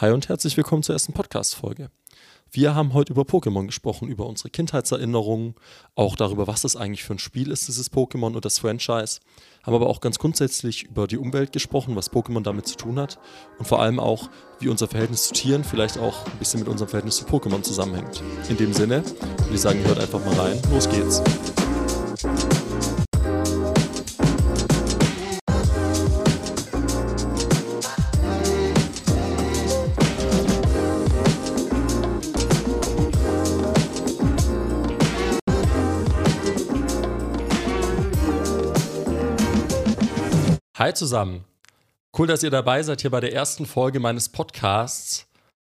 Hi und herzlich willkommen zur ersten Podcast-Folge. Wir haben heute über Pokémon gesprochen, über unsere Kindheitserinnerungen, auch darüber, was das eigentlich für ein Spiel ist, dieses Pokémon und das Franchise. Haben aber auch ganz grundsätzlich über die Umwelt gesprochen, was Pokémon damit zu tun hat und vor allem auch, wie unser Verhältnis zu Tieren vielleicht auch ein bisschen mit unserem Verhältnis zu Pokémon zusammenhängt. In dem Sinne würde ich sagen, hört einfach mal rein. Los geht's. Hi zusammen. Cool, dass ihr dabei seid hier bei der ersten Folge meines Podcasts.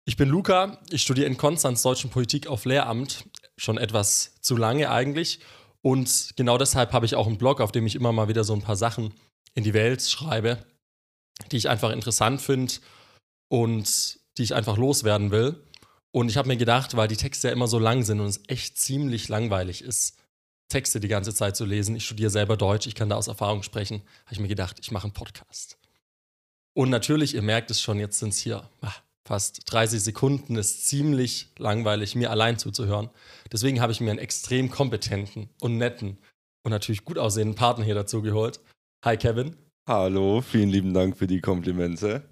Ich bin Luca, ich studiere in Konstanz Deutschen Politik auf Lehramt, schon etwas zu lange eigentlich. Und genau deshalb habe ich auch einen Blog, auf dem ich immer mal wieder so ein paar Sachen in die Welt schreibe, die ich einfach interessant finde und die ich einfach loswerden will. Und ich habe mir gedacht, weil die Texte ja immer so lang sind und es echt ziemlich langweilig ist, Texte die ganze Zeit zu lesen. Ich studiere selber Deutsch, ich kann da aus Erfahrung sprechen. Habe ich mir gedacht, ich mache einen Podcast. Und natürlich, ihr merkt es schon, jetzt sind es hier ah, fast 30 Sekunden, ist ziemlich langweilig, mir allein zuzuhören. Deswegen habe ich mir einen extrem kompetenten und netten und natürlich gut aussehenden Partner hier dazu geholt. Hi Kevin. Hallo, vielen lieben Dank für die Komplimente.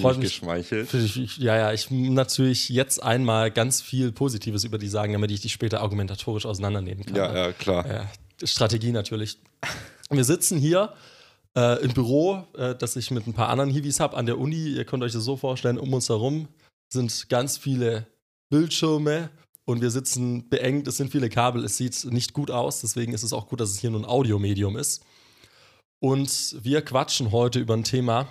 Freut mich geschmeichelt. Ich, ja, ja, ich natürlich jetzt einmal ganz viel Positives über die sagen, damit ich die später argumentatorisch auseinandernehmen kann. Ja, ja, klar. Äh, Strategie natürlich. Wir sitzen hier äh, im Büro, äh, das ich mit ein paar anderen Hiwis habe, an der Uni. Ihr könnt euch das so vorstellen, um uns herum sind ganz viele Bildschirme und wir sitzen beengt. Es sind viele Kabel, es sieht nicht gut aus. Deswegen ist es auch gut, dass es hier nur ein Audiomedium ist. Und wir quatschen heute über ein Thema,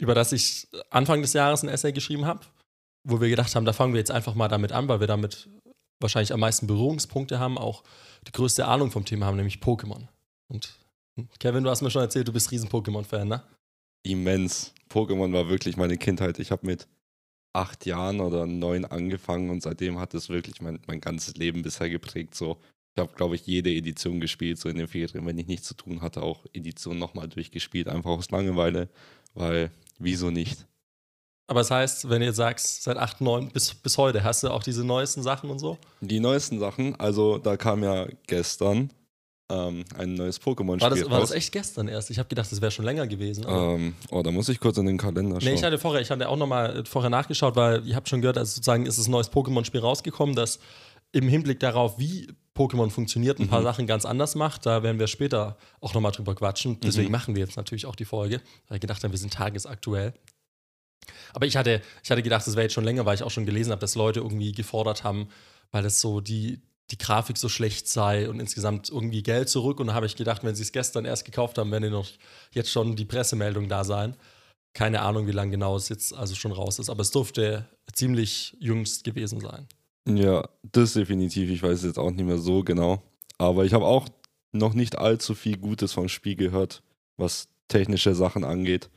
über das ich Anfang des Jahres ein Essay geschrieben habe, wo wir gedacht haben, da fangen wir jetzt einfach mal damit an, weil wir damit wahrscheinlich am meisten Berührungspunkte haben, auch die größte Ahnung vom Thema haben, nämlich Pokémon. Und hm, Kevin, du hast mir schon erzählt, du bist riesen Pokémon-Fan, ne? Immens. Pokémon war wirklich meine Kindheit. Ich habe mit acht Jahren oder neun angefangen und seitdem hat es wirklich mein, mein ganzes Leben bisher geprägt. So, ich habe, glaube ich, jede Edition gespielt, so in den Ferien, wenn ich nichts zu tun hatte, auch Edition nochmal durchgespielt, einfach aus Langeweile, weil wieso nicht? Aber das heißt, wenn du jetzt sagst, seit 8, 9 bis, bis heute, hast du auch diese neuesten Sachen und so? Die neuesten Sachen, also da kam ja gestern ähm, ein neues Pokémon-Spiel. War, das, war das echt gestern erst? Ich habe gedacht, das wäre schon länger gewesen. Ähm, oh, da muss ich kurz in den Kalender schauen. Nee, ich hatte vorher, ich hatte auch nochmal vorher nachgeschaut, weil ihr habt schon gehört, also sozusagen ist ein neues Pokémon-Spiel rausgekommen, das im Hinblick darauf, wie Pokémon funktioniert, ein paar mhm. Sachen ganz anders macht. Da werden wir später auch nochmal drüber quatschen. Deswegen mhm. machen wir jetzt natürlich auch die Folge, weil ich gedacht habe, wir sind tagesaktuell. Aber ich hatte, ich hatte gedacht, das wäre jetzt schon länger, weil ich auch schon gelesen habe, dass Leute irgendwie gefordert haben, weil das so die, die Grafik so schlecht sei und insgesamt irgendwie Geld zurück. Und da habe ich gedacht, wenn sie es gestern erst gekauft haben, werden noch jetzt schon die Pressemeldung da sein. Keine Ahnung, wie lange genau es jetzt also schon raus ist, aber es dürfte ziemlich jüngst gewesen sein. Ja, das definitiv. Ich weiß jetzt auch nicht mehr so genau. Aber ich habe auch noch nicht allzu viel Gutes vom Spiel gehört, was technische Sachen angeht.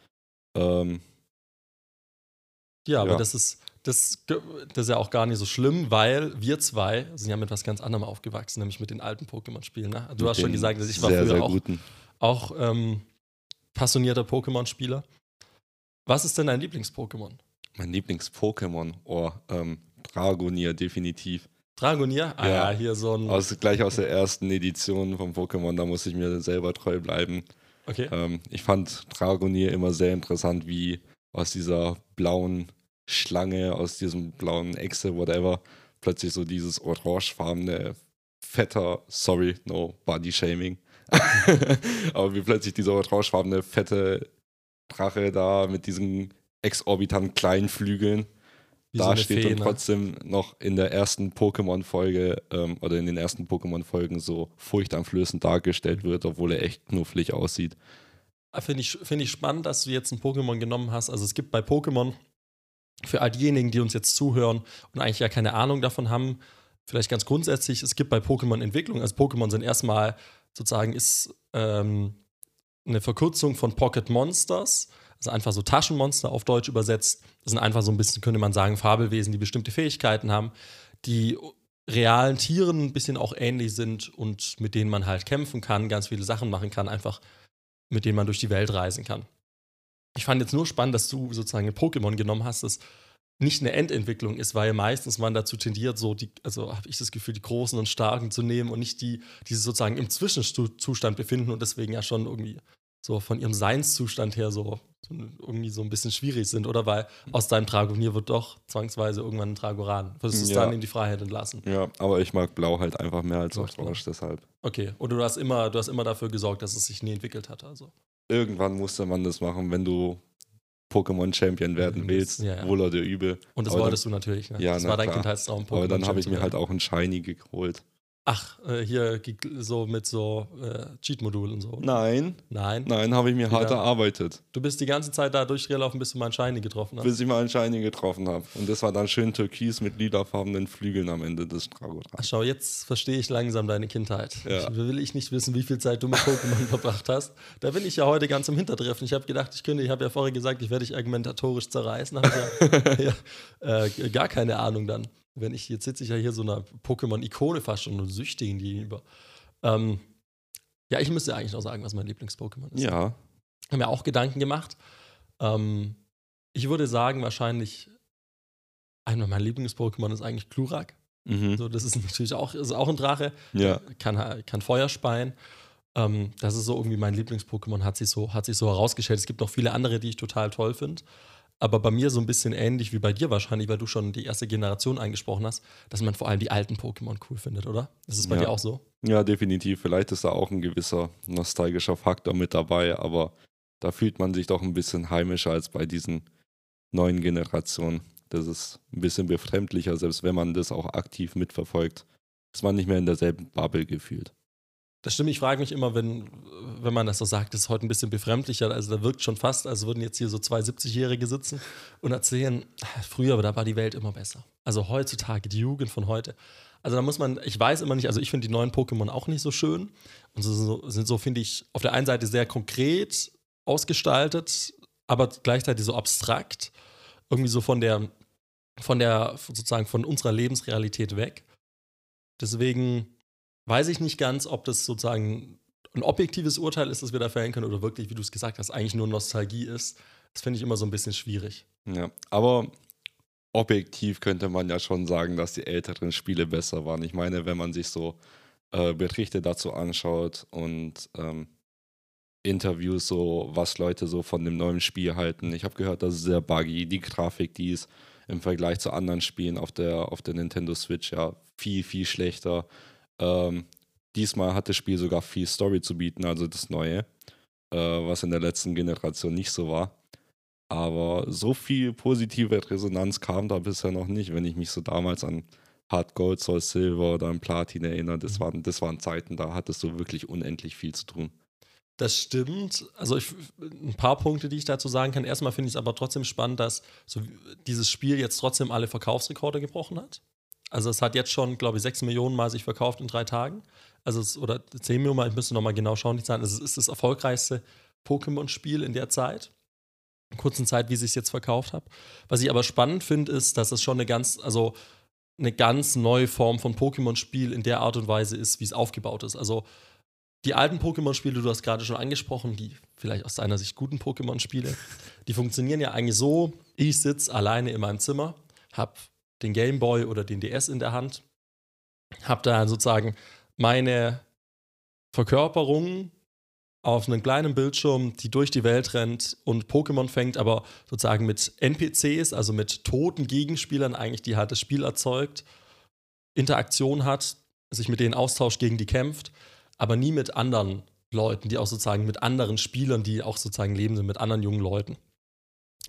Ähm, ja, aber ja. das ist, das, das ist ja auch gar nicht so schlimm, weil wir zwei sind ja mit was ganz anderem aufgewachsen, nämlich mit den alten Pokémon-Spielen. Ne? Du mit hast schon gesagt, dass ich war sehr, früher sehr auch, auch ähm, passionierter Pokémon-Spieler. Was ist denn dein Lieblings-Pokémon? Mein Lieblings-Pokémon? Oh, ähm, Dragonier, definitiv. Dragonier? Ah ja, hier so ein. Aus, gleich aus der ersten Edition von Pokémon, da muss ich mir selber treu bleiben. Okay. Ähm, ich fand Dragonier immer sehr interessant, wie aus dieser blauen Schlange, aus diesem blauen Echse, whatever, plötzlich so dieses orangefarbene, fetter, sorry, no body shaming. Aber wie plötzlich dieser orangefarbene, fette Drache da mit diesen exorbitant kleinen Flügeln wie da so und ne? trotzdem noch in der ersten Pokémon-Folge ähm, oder in den ersten Pokémon-Folgen so furchteinflößend dargestellt wird, obwohl er echt knufflig aussieht. Ah, finde ich, find ich spannend, dass du jetzt ein Pokémon genommen hast. Also es gibt bei Pokémon, für all diejenigen, die uns jetzt zuhören und eigentlich ja keine Ahnung davon haben, vielleicht ganz grundsätzlich, es gibt bei Pokémon Entwicklung. Also Pokémon sind erstmal sozusagen ist ähm, eine Verkürzung von Pocket Monsters. Also einfach so Taschenmonster auf Deutsch übersetzt. Das sind einfach so ein bisschen, könnte man sagen, Fabelwesen, die bestimmte Fähigkeiten haben, die realen Tieren ein bisschen auch ähnlich sind und mit denen man halt kämpfen kann, ganz viele Sachen machen kann, einfach mit denen man durch die Welt reisen kann. ich fand jetzt nur spannend, dass du sozusagen ein Pokémon genommen hast, das nicht eine Endentwicklung ist, weil meistens man dazu tendiert, so die, also habe ich das Gefühl, die Großen und Starken zu nehmen und nicht die, die sich sozusagen im Zwischenzustand befinden und deswegen ja schon irgendwie so von ihrem Seinszustand her so, so irgendwie so ein bisschen schwierig sind, oder? Weil aus deinem Dragonier wird doch zwangsweise irgendwann ein Dragoran. Würdest du es Ja. dann in die Freiheit entlassen? Ja, aber ich mag Blau halt einfach mehr als Orange, deshalb. Okay. Und du hast immer, du hast immer dafür gesorgt, dass es sich nie entwickelt hat, also. Irgendwann musste man das machen, wenn du Pokémon Champion werden Mhm, willst, ja, ja. wohl oder übel. Und das Aber wolltest du natürlich, ne? Ja, das na war dein klar. Kindheitstraum. Aber Pokémon dann habe ich mir halt auch einen Shiny geholt. Ach, äh, hier so mit so äh, Cheat-Modulen und so. oder? Nein, Nein. nein, habe ich mir hart erarbeitet, Du bist die ganze Zeit da durchgelaufen, bis du mal einen Shiny getroffen hast. bis ich mal einen Shiny getroffen habe. Und das war dann schön türkis mit lilafarbenen Flügeln am Ende des Ach, Dragorans. schau, jetzt verstehe ich langsam deine Kindheit. Ja. Ich, will ich nicht wissen, wie viel Zeit du mit Pokémon verbracht hast. Da bin ich ja heute ganz im Hintertreffen. Ich habe gedacht, ich könnte, ich habe ja vorher gesagt, ich werde dich argumentatorisch zerreißen. Hab ich ja, ja, äh, gar keine Ahnung dann. Wenn ich, jetzt sitze ich ja hier so einer Pokémon-Ikone fast schon und Süchtigen gegenüber. Ähm, ja, ich müsste eigentlich noch sagen, was mein Lieblings-Pokémon ist. Ja, Haben mir auch Gedanken gemacht. Ähm, ich würde sagen, wahrscheinlich einer meiner Lieblings-Pokémon ist eigentlich Glurak. mhm. So, das ist natürlich auch, ist auch ein Drache, ja, kann, kann Feuer speien. Ähm, das ist so irgendwie mein Lieblings-Pokémon, hat sich, so, hat sich so herausgestellt. Es gibt noch viele andere, die ich total toll finde. Aber bei mir so ein bisschen ähnlich wie bei dir wahrscheinlich, weil du schon die erste Generation angesprochen hast, dass man vor allem die alten Pokémon cool findet, oder? Ist bei Ja. dir auch so. ja, definitiv. Vielleicht ist da auch ein gewisser nostalgischer Faktor mit dabei, aber da fühlt man sich doch ein bisschen heimischer als bei diesen neuen Generationen. Das ist ein bisschen befremdlicher, selbst wenn man das auch aktiv mitverfolgt. Ist man nicht mehr in derselben Bubble gefühlt. Das stimmt, ich frage mich immer, wenn, wenn man das so sagt, das ist heute ein bisschen befremdlicher. Also da wirkt schon fast, als würden jetzt hier so zwei 70-Jährige sitzen und erzählen, früher, aber da war die Welt immer besser. Also heutzutage, die Jugend von heute. Also da muss man, ich weiß immer nicht, also ich finde die neuen Pokémon auch nicht so schön. Und so, sind so, finde ich, auf der einen Seite sehr konkret ausgestaltet, aber gleichzeitig so abstrakt. Irgendwie so von der, von der, sozusagen von unserer Lebensrealität weg. Deswegen weiß ich nicht ganz, ob das sozusagen ein objektives Urteil ist, das wir da fällen können, oder wirklich, wie du es gesagt hast, eigentlich nur Nostalgie ist. Das finde ich immer so ein bisschen schwierig. Ja, aber objektiv könnte man ja schon sagen, dass die älteren Spiele besser waren. Ich meine, wenn man sich so äh, Berichte dazu anschaut und ähm, Interviews, so was Leute so von dem neuen Spiel halten. Ich habe gehört, das ist sehr buggy. Die Grafik, die ist im Vergleich zu anderen Spielen auf der, auf der Nintendo Switch ja viel, viel schlechter. Ähm, diesmal hat das Spiel sogar viel Story zu bieten, also das Neue, äh, was in der letzten Generation nicht so war. Aber so viel positive Resonanz kam da bisher noch nicht, wenn ich mich so damals an Hard Gold, Soul Silver oder an Platin erinnere. Das Mhm. waren, das waren Zeiten, da hattest du wirklich unendlich viel zu tun. Das stimmt. Also ich, ein paar Punkte, die ich dazu sagen kann. Erstmal finde ich es aber trotzdem spannend, dass so dieses Spiel jetzt trotzdem alle Verkaufsrekorde gebrochen hat. Also es hat jetzt schon, glaube ich, 6 Millionen Mal sich verkauft in drei Tagen. Also es, oder 10 Millionen Mal, ich müsste nochmal genau schauen, die Zahlen. Also es ist das erfolgreichste Pokémon-Spiel in der Zeit. In kurzen Zeit, wie sich jetzt verkauft hat. Was ich aber spannend finde, ist, dass es schon eine ganz, also eine ganz neue Form von Pokémon-Spiel in der Art und Weise ist, wie es aufgebaut ist. Also die alten Pokémon-Spiele, du hast gerade schon angesprochen, die vielleicht aus deiner Sicht guten Pokémon-Spiele, die funktionieren ja eigentlich so: Ich sitze alleine in meinem Zimmer, habe den Game Boy oder den DS in der Hand, habe da sozusagen meine Verkörperung auf einem kleinen Bildschirm, die durch die Welt rennt und Pokémon fängt, aber sozusagen mit NPCs, also mit toten Gegenspielern eigentlich, die halt das Spiel erzeugt, Interaktion hat, sich mit denen austauscht, gegen die kämpft, aber nie mit anderen Leuten, die auch sozusagen mit anderen Spielern, die auch sozusagen leben sind, mit anderen jungen Leuten,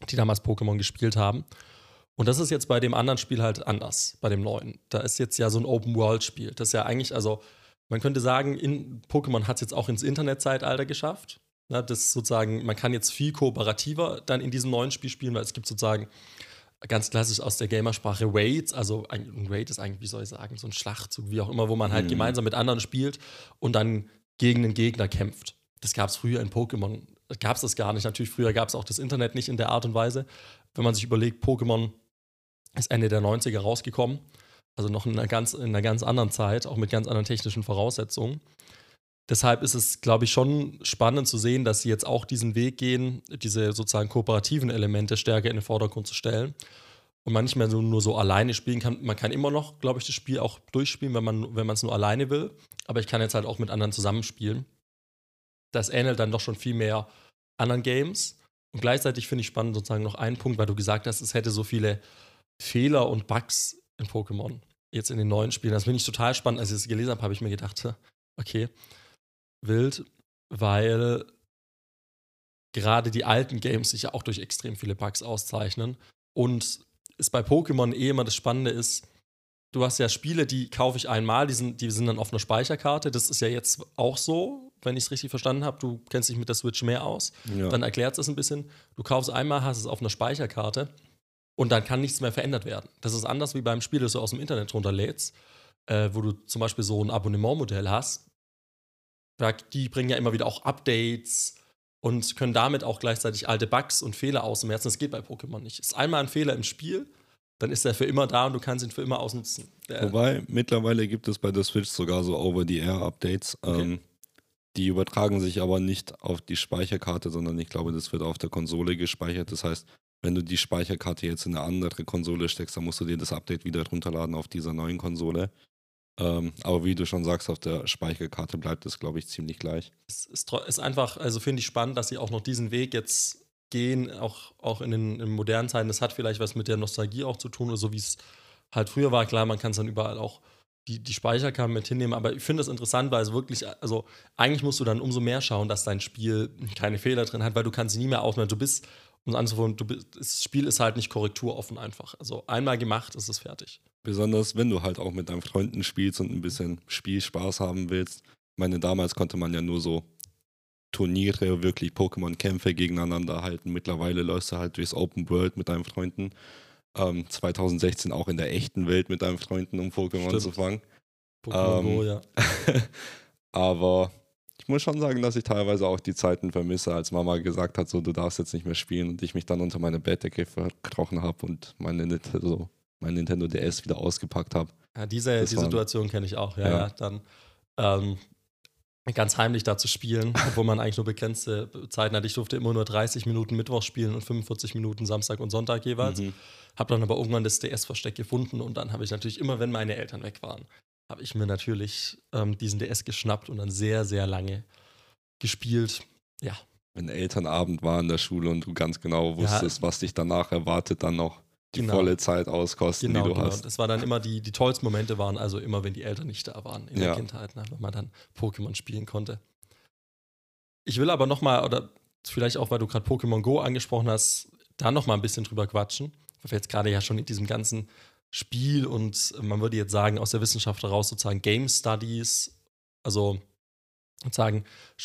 die damals Pokémon gespielt haben. Und das ist jetzt bei dem anderen Spiel halt anders, bei dem neuen. Da ist jetzt ja so ein Open-World-Spiel. Das ist ja eigentlich, also man könnte sagen, in, Pokémon hat es jetzt auch ins Internetzeitalter geschafft. Ja, das sozusagen, man kann jetzt viel kooperativer dann in diesem neuen Spiel spielen, weil es gibt sozusagen ganz klassisch aus der Gamersprache Raids, also ein ein Raid ist eigentlich, wie soll ich sagen, so ein Schlachtzug, wie auch immer, wo man halt Mhm. gemeinsam mit anderen spielt und dann gegen einen Gegner kämpft. Das gab es früher in Pokémon, gab es das gar nicht. Natürlich, früher gab es auch das Internet nicht in der Art und Weise. Wenn man sich überlegt, Pokémon ist Ende der 90er rausgekommen, also noch in einer ganz, in einer ganz anderen Zeit, auch mit ganz anderen technischen Voraussetzungen. deshalb ist es, glaube ich, schon spannend zu sehen, dass sie jetzt auch diesen Weg gehen, diese sozusagen kooperativen Elemente stärker in den Vordergrund zu stellen. Und man nicht mehr so, nur so alleine spielen kann. Man kann immer noch, glaube ich, das Spiel auch durchspielen, wenn man wenn es nur alleine will. Aber ich kann jetzt halt auch mit anderen zusammenspielen. Das ähnelt dann doch schon viel mehr anderen Games. Und gleichzeitig finde ich spannend sozusagen noch einen Punkt, weil du gesagt hast, es hätte so viele Fehler und Bugs in Pokémon jetzt in den neuen Spielen. Das finde ich total spannend. Als ich das gelesen habe, habe ich mir gedacht, okay, wild, weil gerade die alten Games sich ja auch durch extrem viele Bugs auszeichnen. Und es bei Pokémon eh immer das Spannende ist, du hast ja Spiele, die kaufe ich einmal, die sind, die sind dann auf einer Speicherkarte. Das ist ja jetzt auch so, wenn ich es richtig verstanden habe. Du kennst dich mit der Switch mehr aus. Ja. Dann erklärt es ein bisschen. Du kaufst einmal, hast es auf einer Speicherkarte und dann kann nichts mehr verändert werden. Das ist anders wie beim Spiel, das du aus dem Internet runterlädst, äh, wo du zum Beispiel so ein Abonnementmodell hast die bringen ja immer wieder auch Updates und können damit auch gleichzeitig alte Bugs und Fehler ausmerzen. Das geht bei Pokémon nicht. Ist einmal ein Fehler im Spiel, dann ist er für immer da und du kannst ihn für immer ausnutzen. Der Wobei, mittlerweile gibt es bei der Switch sogar so Over-the-Air-Updates. Okay. Ähm, die übertragen sich aber nicht auf die Speicherkarte, sondern ich glaube, das wird auf der Konsole gespeichert. Das heißt, wenn du die Speicherkarte jetzt in eine andere Konsole steckst, dann musst du dir das Update wieder runterladen auf dieser neuen Konsole. Ähm, aber wie du schon sagst, auf der Speicherkarte bleibt es, glaube ich, ziemlich gleich. Es ist, ist einfach, also finde ich spannend, dass sie auch noch diesen Weg jetzt gehen, auch, auch in den in modernen Zeiten. Das hat vielleicht was mit der Nostalgie auch zu tun, oder so wie es halt früher war. Klar, man kann es dann überall auch die, die Speicherkarte mit hinnehmen, aber ich finde es interessant, weil es wirklich, also eigentlich musst du dann umso mehr schauen, dass dein Spiel keine Fehler drin hat, weil du kannst sie nie mehr aufnehmen. Du bist, um es anzufangen, du bist, das Spiel ist halt nicht korrekturoffen einfach. Also einmal gemacht, ist es fertig. Besonders wenn du halt auch mit deinen Freunden spielst und ein bisschen Spielspaß haben willst. Ich meine, damals konnte man ja nur so Turniere, wirklich Pokémon-Kämpfe gegeneinander halten. Mittlerweile läufst du halt durchs Open World mit deinen Freunden. Ähm, 2016 auch in der echten Welt mit deinen Freunden, um Pokémon Stimmt. zu fangen. Pokémon ähm, Go, ja. aber ich muss schon sagen, dass ich teilweise auch die Zeiten vermisse, als Mama gesagt hat, so du darfst jetzt nicht mehr spielen und ich mich dann unter meine Bettdecke verkrochen habe und meine so mein Nintendo DS wieder ausgepackt habe. Ja, diese die Situation kenne ich auch, ja, ja. ja dann ähm, ganz heimlich da zu spielen, obwohl man eigentlich nur begrenzte Zeiten hat. Ich durfte immer nur 30 Minuten Mittwoch spielen und 45 Minuten Samstag und Sonntag jeweils. Mhm. Habe dann aber irgendwann das DS-Versteck gefunden und dann habe ich natürlich immer, wenn meine Eltern weg waren, habe ich mir natürlich ähm, diesen DS geschnappt und dann sehr, sehr lange gespielt. Ja. Wenn Elternabend war in der Schule und du ganz genau wusstest, ja. was dich danach erwartet, dann noch die genau. volle Zeit auskosten, genau, die du genau. hast. Das war dann immer die, die tollsten Momente waren also immer, wenn die Eltern nicht da waren in ja. der Kindheit, ne, wenn man dann Pokémon spielen konnte. Ich will aber nochmal, oder vielleicht auch, weil du gerade Pokémon Go angesprochen hast, da nochmal ein bisschen drüber quatschen, weil wir jetzt gerade ja schon in diesem ganzen Spiel und man würde jetzt sagen, aus der Wissenschaft heraus sozusagen Game Studies, also sozusagen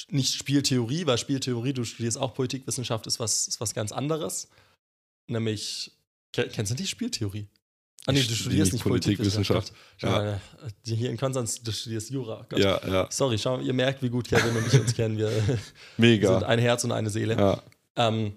nicht Spieltheorie, weil Spieltheorie, du studierst auch Politikwissenschaft, ist was, ist was ganz anderes. Nämlich Kennst du die Spieltheorie? Ah, nee, du studierst nicht Politikwissenschaft. Politikwissenschaft. Ja. Äh, hier in Konstanz, du studierst Jura. Gott. Ja, ja. Sorry, schau, ihr merkt, wie gut Kevin und ich uns kennen. Wir Mega. sind ein Herz und eine Seele. Ja. Ähm,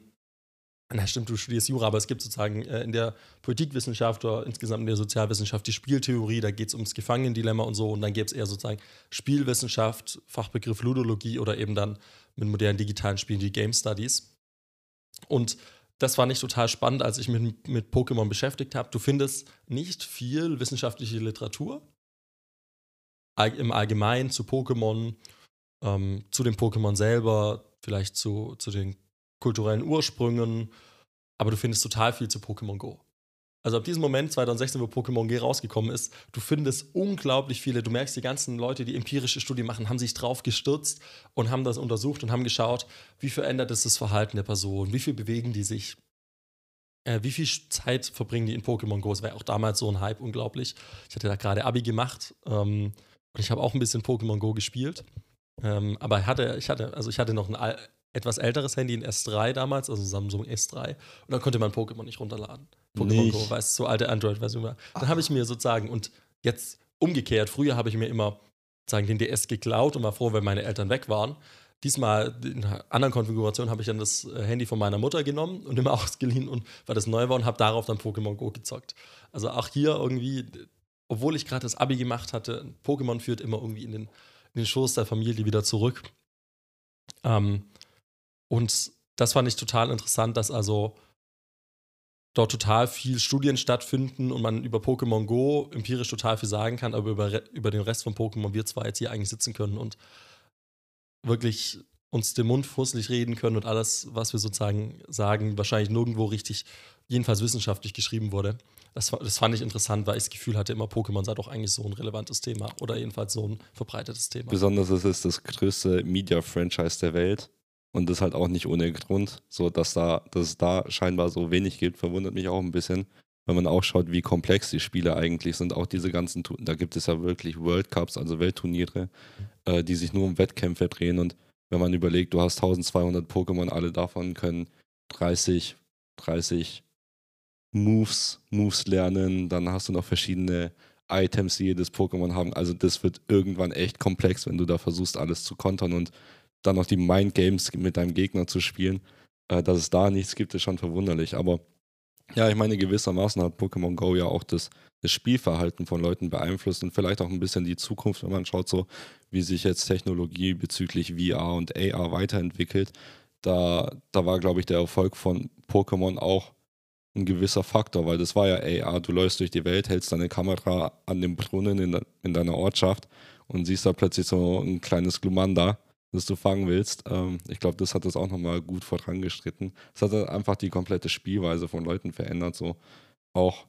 na stimmt, du studierst Jura, aber es gibt sozusagen äh, in der Politikwissenschaft oder insgesamt in der Sozialwissenschaft die Spieltheorie, da geht es ums Gefangenendilemma und so und dann gäbe es eher sozusagen Spielwissenschaft, Fachbegriff Ludologie oder eben dann mit modernen digitalen Spielen die Game Studies. Und das fand ich total spannend, als ich mich mit Pokémon beschäftigt habe. Du findest nicht viel wissenschaftliche Literatur im Allgemeinen zu Pokémon, ähm, zu den Pokémon selber, vielleicht zu, zu den kulturellen Ursprüngen, aber du findest total viel zu Pokémon Go. Also ab diesem Moment, 2016, wo Pokémon G rausgekommen ist, du findest unglaublich viele, du merkst, die ganzen Leute, die empirische Studien machen, haben sich drauf gestürzt und haben das untersucht und haben geschaut, wie verändert es das Verhalten der Person, wie viel bewegen die sich, äh, wie viel Zeit verbringen die in Pokémon Go. Es war ja auch damals so ein Hype, unglaublich. Ich hatte da gerade Abi gemacht ähm, und ich habe auch ein bisschen Pokémon Go gespielt. Ähm, aber hatte, ich hatte, also ich hatte noch ein etwas älteres Handy, ein S3 damals, also Samsung S3, und dann konnte man Pokémon nicht runterladen. Pokémon Go, weißt du, so alte Android-Version war. Dann habe ich mir sozusagen, und jetzt umgekehrt, früher habe ich mir immer sagen, den DS geklaut und war froh, wenn meine Eltern weg waren. Diesmal in einer anderen Konfiguration habe ich dann das äh, Handy von meiner Mutter genommen und immer ausgeliehen und weil das neu war und habe darauf dann Pokémon Go gezockt. Also auch hier irgendwie, obwohl ich gerade das Abi gemacht hatte, Pokémon führt immer irgendwie in den, in den Schoß der Familie wieder zurück. Ähm, und das fand ich total interessant, dass also dort total viel Studien stattfinden und man über Pokémon Go empirisch total viel sagen kann, aber über, über den Rest von Pokémon wir zwar jetzt hier eigentlich sitzen können und wirklich uns den Mund fusselig reden können und alles, was wir sozusagen sagen, wahrscheinlich nirgendwo richtig, jedenfalls wissenschaftlich geschrieben wurde. Das, das fand ich interessant, weil ich das Gefühl hatte, immer Pokémon sei doch eigentlich so ein relevantes Thema oder jedenfalls so ein verbreitetes Thema. Besonders es ist das größte Media-Franchise der Welt und das halt auch nicht ohne Grund. So, dass, da, dass es da scheinbar so wenig gibt, verwundert mich auch ein bisschen. Wenn man auch schaut, wie komplex die Spiele eigentlich sind, auch diese ganzen, da gibt es ja wirklich World Cups, also Weltturniere, äh, die sich nur um Wettkämpfe drehen. Und wenn man überlegt, du hast 1200 Pokémon, alle davon können 30, 30 Moves, Moves lernen, dann hast du noch verschiedene Items, die jedes Pokémon haben. Also das wird irgendwann echt komplex, wenn du da versuchst, alles zu kontern und dann noch die Mind Games mit deinem Gegner zu spielen. Äh, dass es da nichts gibt, ist schon verwunderlich. Aber ja, ich meine, gewissermaßen hat Pokémon Go ja auch das, das Spielverhalten von Leuten beeinflusst und vielleicht auch ein bisschen die Zukunft, wenn man schaut, so wie sich jetzt Technologie bezüglich VR und AR weiterentwickelt. Da, da war, glaube ich, der Erfolg von Pokémon auch ein gewisser Faktor, weil das war ja AR. Du läufst durch die Welt, hältst deine Kamera an dem Brunnen in, in deiner Ortschaft und siehst da plötzlich so ein kleines Glumanda das du fangen willst. Ähm, ich glaube, das hat das auch nochmal gut vorangestritten. Es hat einfach die komplette Spielweise von Leuten verändert. So auch,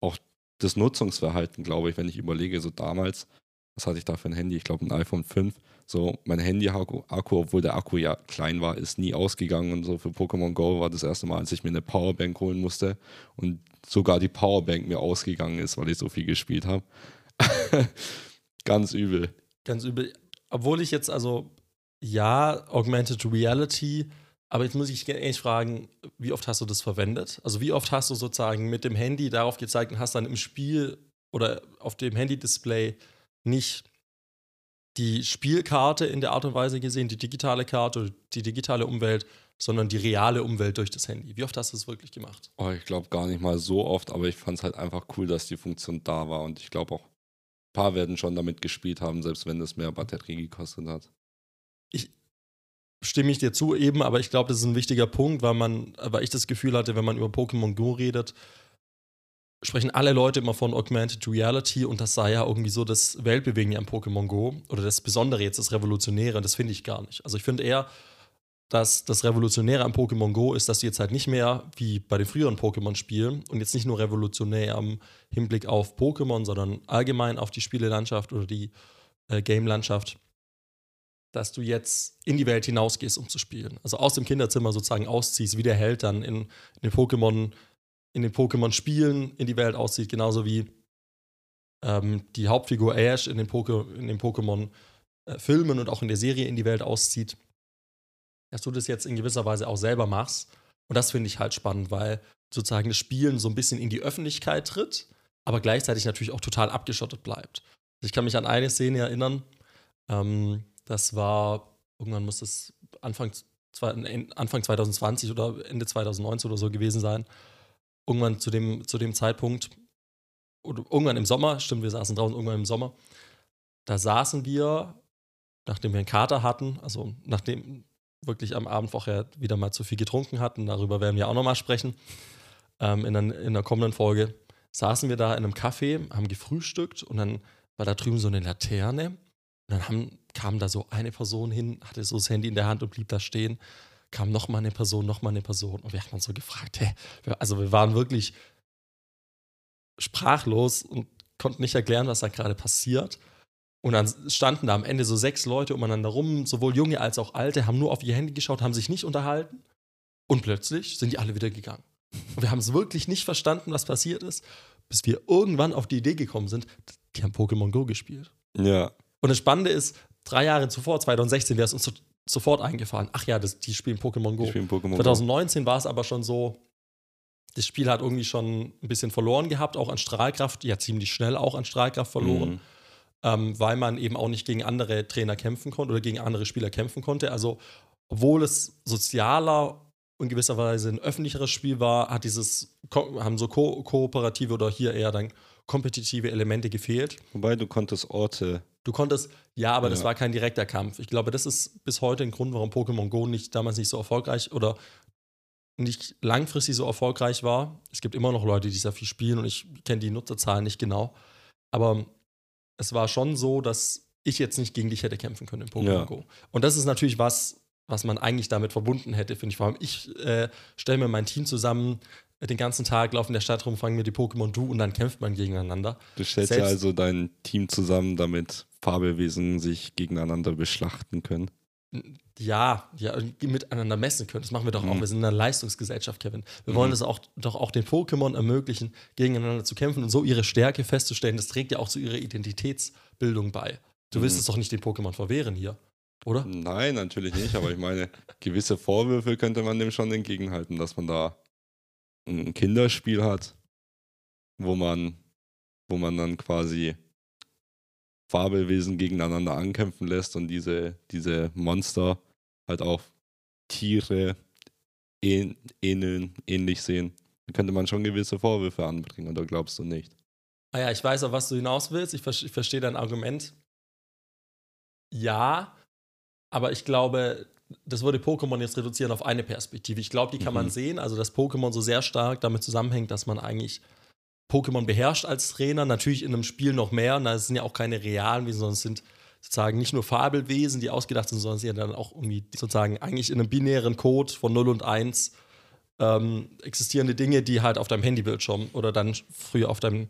auch das Nutzungsverhalten, glaube ich, wenn ich überlege, so damals, was hatte ich da für ein Handy? Ich glaube, ein iPhone 5. So, mein Handy-Akku, obwohl der Akku ja klein war, ist nie ausgegangen. Und so für Pokémon Go war das erste Mal, als ich mir eine Powerbank holen musste und sogar die Powerbank mir ausgegangen ist, weil ich so viel gespielt habe. Ganz übel. Ganz übel. Obwohl ich jetzt, also ja, Augmented Reality, aber jetzt muss ich ehrlich fragen, wie oft hast du das verwendet? Also wie oft hast du sozusagen mit dem Handy darauf gezeigt und hast dann im Spiel oder auf dem Handy-Display nicht die Spielkarte in der Art und Weise gesehen, die digitale Karte die digitale Umwelt, sondern die reale Umwelt durch das Handy. Wie oft hast du das wirklich gemacht? Oh, ich glaube gar nicht mal so oft, aber ich fand es halt einfach cool, dass die Funktion da war und ich glaube auch, ein paar werden schon damit gespielt haben, selbst wenn es mehr Batterie gekostet hat ich stimme ich dir zu eben, aber ich glaube, das ist ein wichtiger Punkt, weil man, weil ich das Gefühl hatte, wenn man über Pokémon Go redet, sprechen alle Leute immer von Augmented Reality und das sei ja irgendwie so das Weltbewegende am Pokémon Go oder das Besondere jetzt, das Revolutionäre, und das finde ich gar nicht. Also ich finde eher, dass das Revolutionäre am Pokémon Go ist, dass du jetzt halt nicht mehr wie bei den früheren Pokémon-Spielen und jetzt nicht nur revolutionär am Hinblick auf Pokémon, sondern allgemein auf die Spielelandschaft oder die äh, Game-Landschaft, dass du jetzt in die Welt hinausgehst, um zu spielen. Also aus dem Kinderzimmer sozusagen ausziehst, wie der Held dann in, in den Pokémon, in den Pokémon-Spielen in die Welt auszieht, genauso wie ähm, die Hauptfigur Ash in den, Poke, den Pokémon-Filmen äh, und auch in der Serie in die Welt auszieht, dass du das jetzt in gewisser Weise auch selber machst. Und das finde ich halt spannend, weil sozusagen das Spielen so ein bisschen in die Öffentlichkeit tritt, aber gleichzeitig natürlich auch total abgeschottet bleibt. Ich kann mich an eine Szene erinnern, ähm, das war, irgendwann muss es Anfang, Anfang 2020 oder Ende 2019 oder so gewesen sein. Irgendwann zu dem, zu dem Zeitpunkt, oder irgendwann im Sommer, stimmt, wir saßen draußen irgendwann im Sommer, da saßen wir, nachdem wir einen Kater hatten, also nachdem wirklich am Abend vorher wieder mal zu viel getrunken hatten, darüber werden wir auch nochmal sprechen, ähm, in, der, in der kommenden Folge, saßen wir da in einem Café, haben gefrühstückt und dann war da drüben so eine Laterne und dann haben kam da so eine Person hin, hatte so das Handy in der Hand und blieb da stehen. Kam noch mal eine Person, noch mal eine Person. Und wir haben uns so gefragt, hä? Also wir waren wirklich sprachlos und konnten nicht erklären, was da gerade passiert. Und dann standen da am Ende so sechs Leute umeinander rum, sowohl junge als auch alte, haben nur auf ihr Handy geschaut, haben sich nicht unterhalten. Und plötzlich sind die alle wieder gegangen. Und wir haben es wirklich nicht verstanden, was passiert ist, bis wir irgendwann auf die Idee gekommen sind, die haben Pokémon Go gespielt. Ja. Und das Spannende ist, drei Jahre zuvor, 2016, wäre es uns so, sofort eingefallen. Ach ja, das, die spielen Pokémon Go. Die spielen Pokémon 2019 war es aber schon so, das Spiel hat irgendwie schon ein bisschen verloren gehabt, auch an Strahlkraft, ja ziemlich schnell auch an Strahlkraft verloren, mhm. ähm, weil man eben auch nicht gegen andere Trainer kämpfen konnte oder gegen andere Spieler kämpfen konnte. Also, obwohl es sozialer und gewisser Weise ein öffentlicheres Spiel war, hat dieses, haben so ko kooperative oder hier eher dann kompetitive Elemente gefehlt. Wobei du konntest Orte Du konntest, ja, aber das Ja. war kein direkter Kampf. Ich glaube, das ist bis heute ein Grund, warum Pokémon Go nicht damals nicht so erfolgreich oder nicht langfristig so erfolgreich war. Es gibt immer noch Leute, die sehr viel spielen und ich kenne die Nutzerzahlen nicht genau. Aber es war schon so, dass ich jetzt nicht gegen dich hätte kämpfen können in Pokémon Ja. Go. Und das ist natürlich was, was man eigentlich damit verbunden hätte, finde ich. Vor allem, ich äh, stelle mir mein Team zusammen, den ganzen Tag laufen in der Stadt rum, fangen mir die Pokémon du und dann kämpft man gegeneinander. Du stellst ja also dein Team zusammen, damit Fabelwesen sich gegeneinander beschlachten können. Ja, ja, miteinander messen können. Das machen wir doch auch. Mhm. Wir sind in einer Leistungsgesellschaft, Kevin. Wir Mhm. wollen es auch doch auch den Pokémon ermöglichen, gegeneinander zu kämpfen und so ihre Stärke festzustellen. Das trägt ja auch zu ihrer Identitätsbildung bei. Du willst Mhm. es doch nicht den Pokémon verwehren hier, oder? Nein, natürlich nicht, aber ich meine, gewisse Vorwürfe könnte man dem schon entgegenhalten, dass man da ein Kinderspiel hat, wo man, wo man dann quasi Fabelwesen gegeneinander ankämpfen lässt und diese, diese Monster halt auch Tiere ähn, ähneln, ähnlich sehen. Da könnte man schon gewisse Vorwürfe anbringen, oder glaubst du nicht? Ah ja, ich weiß, auf was du hinaus willst. Ich, ver ich verstehe dein Argument. Ja, aber ich glaube, das würde Pokémon jetzt reduzieren auf eine Perspektive. Ich glaube, die kann man Mhm. sehen. Also, dass Pokémon so sehr stark damit zusammenhängt, dass man eigentlich Pokémon beherrscht als Trainer. Natürlich in einem Spiel noch mehr. Und da sind ja auch keine realen Wesen, sondern es sind sozusagen nicht nur Fabelwesen, die ausgedacht sind, sondern es sind ja dann auch irgendwie sozusagen eigentlich in einem binären Code von 0 und 1 ähm, existierende Dinge, die halt auf deinem Handybildschirm oder dann früher auf deinem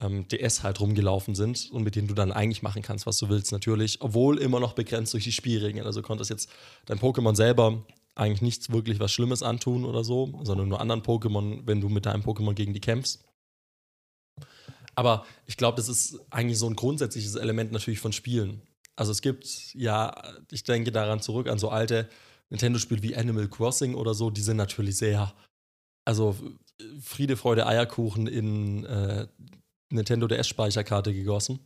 ähm, DS halt rumgelaufen sind und mit denen du dann eigentlich machen kannst, was du willst, natürlich, obwohl immer noch begrenzt durch die Spielregeln. Also konntest jetzt dein Pokémon selber eigentlich nichts wirklich was Schlimmes antun oder so, sondern nur anderen Pokémon, wenn du mit deinem Pokémon gegen die kämpfst. Aber ich glaube, das ist eigentlich so ein grundsätzliches Element natürlich von Spielen. Also es gibt ja, ich denke daran zurück an so alte Nintendo-Spiele wie Animal Crossing oder so, die sind natürlich sehr, also Friede, Freude, Eierkuchen in äh, Nintendo DS-Speicherkarte gegossen.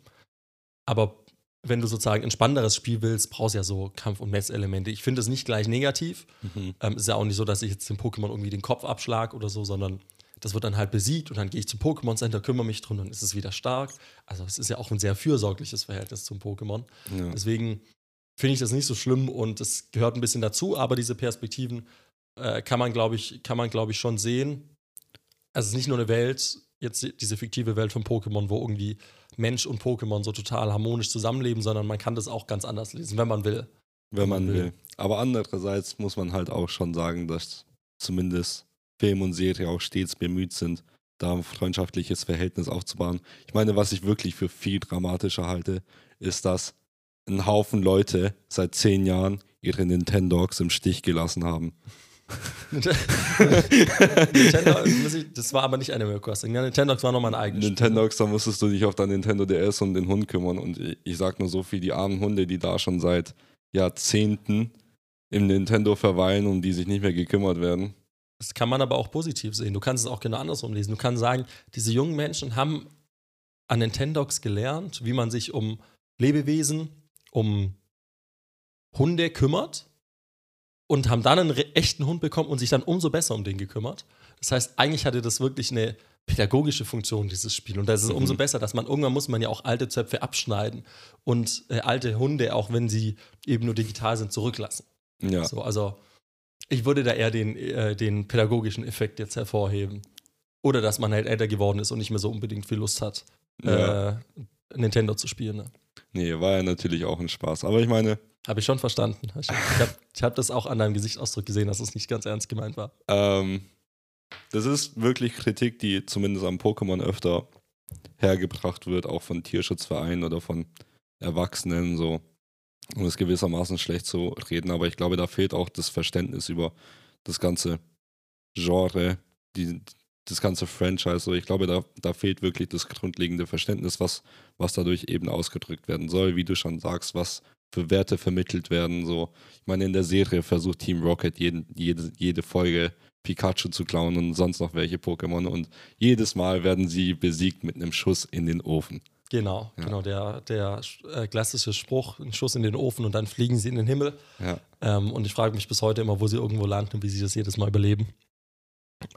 Aber wenn du sozusagen ein spannenderes Spiel willst, brauchst du ja so Kampf- und Messelemente. Ich finde es nicht gleich negativ. Mhm. Ähm, ist ja auch nicht so, dass ich jetzt dem Pokémon irgendwie den Kopf abschlag oder so, sondern das wird dann halt besiegt und dann gehe ich zum Pokémon Center, kümmere mich drum, dann ist es wieder stark. Also es ist ja auch ein sehr fürsorgliches Verhältnis zum Pokémon. Ja. Deswegen finde ich das nicht so schlimm und es gehört ein bisschen dazu, aber diese Perspektiven äh, kann man, glaube ich, kann man, glaube ich, schon sehen. Also es ist nicht nur eine Welt, jetzt diese fiktive Welt von Pokémon, wo irgendwie Mensch und Pokémon so total harmonisch zusammenleben, sondern man kann das auch ganz anders lesen, wenn man will. wenn man will. will. Aber andererseits muss man halt auch schon sagen, dass zumindest Film und Serie auch stets bemüht sind, da ein freundschaftliches Verhältnis aufzubauen. Ich meine, was ich wirklich für viel dramatischer halte, ist, dass ein Haufen Leute seit zehn Jahren ihre Nintendogs im Stich gelassen haben. Nintendo, das war aber nicht Animal Crossing. Ja, Nintendo war nochmal ein eigenes Spiel. Nintendogs, da musstest du dich auf dein Nintendo DS um den Hund kümmern. Und ich, ich sag nur so viel, die armen Hunde, die da schon seit Jahrzehnten im Nintendo verweilen, um die sich nicht mehr gekümmert werden. Das kann man aber auch positiv sehen. Du kannst es auch genau andersrum lesen. Du kannst sagen, diese jungen Menschen haben an Nintendogs gelernt, wie man sich um Lebewesen, um Hunde kümmert und haben dann einen echten Hund bekommen und sich dann umso besser um den gekümmert. Das heißt, eigentlich hatte das wirklich eine pädagogische Funktion, dieses Spiel. Und da ist Mhm. umso besser, dass man irgendwann muss man ja auch alte Zöpfe abschneiden und äh, alte Hunde, auch wenn sie eben nur digital sind, zurücklassen. Ja. So, also ich würde da eher den, äh, den pädagogischen Effekt jetzt hervorheben. Oder dass man halt älter geworden ist und nicht mehr so unbedingt viel Lust hat, ja. äh, Nintendo zu spielen. Ne? Nee, war ja natürlich auch ein Spaß. Aber ich meine, Habe ich schon verstanden. Ich, habe hab das auch an deinem Gesichtsausdruck gesehen, dass es nicht ganz ernst gemeint war. ähm, das ist wirklich Kritik, die zumindest am Pokémon öfter hergebracht wird, auch von Tierschutzvereinen oder von Erwachsenen, so, um es gewissermaßen schlecht zu reden. Aber ich glaube, da fehlt auch das Verständnis über das ganze Genre, die, das ganze Franchise. Ich glaube, da, da fehlt wirklich das grundlegende Verständnis, was, was dadurch eben ausgedrückt werden soll, wie du schon sagst, was für Werte vermittelt werden. So, ich meine, in der Serie versucht Team Rocket jeden, jede, jede Folge Pikachu zu klauen und sonst noch welche Pokémon und jedes Mal werden sie besiegt mit einem Schuss in den Ofen. Genau, Ja. genau. Der, der äh, klassische Spruch, ein Schuss in den Ofen und dann fliegen sie in den Himmel. Ja, Ähm, und ich frage mich bis heute immer, wo sie irgendwo landen und wie sie das jedes Mal überleben.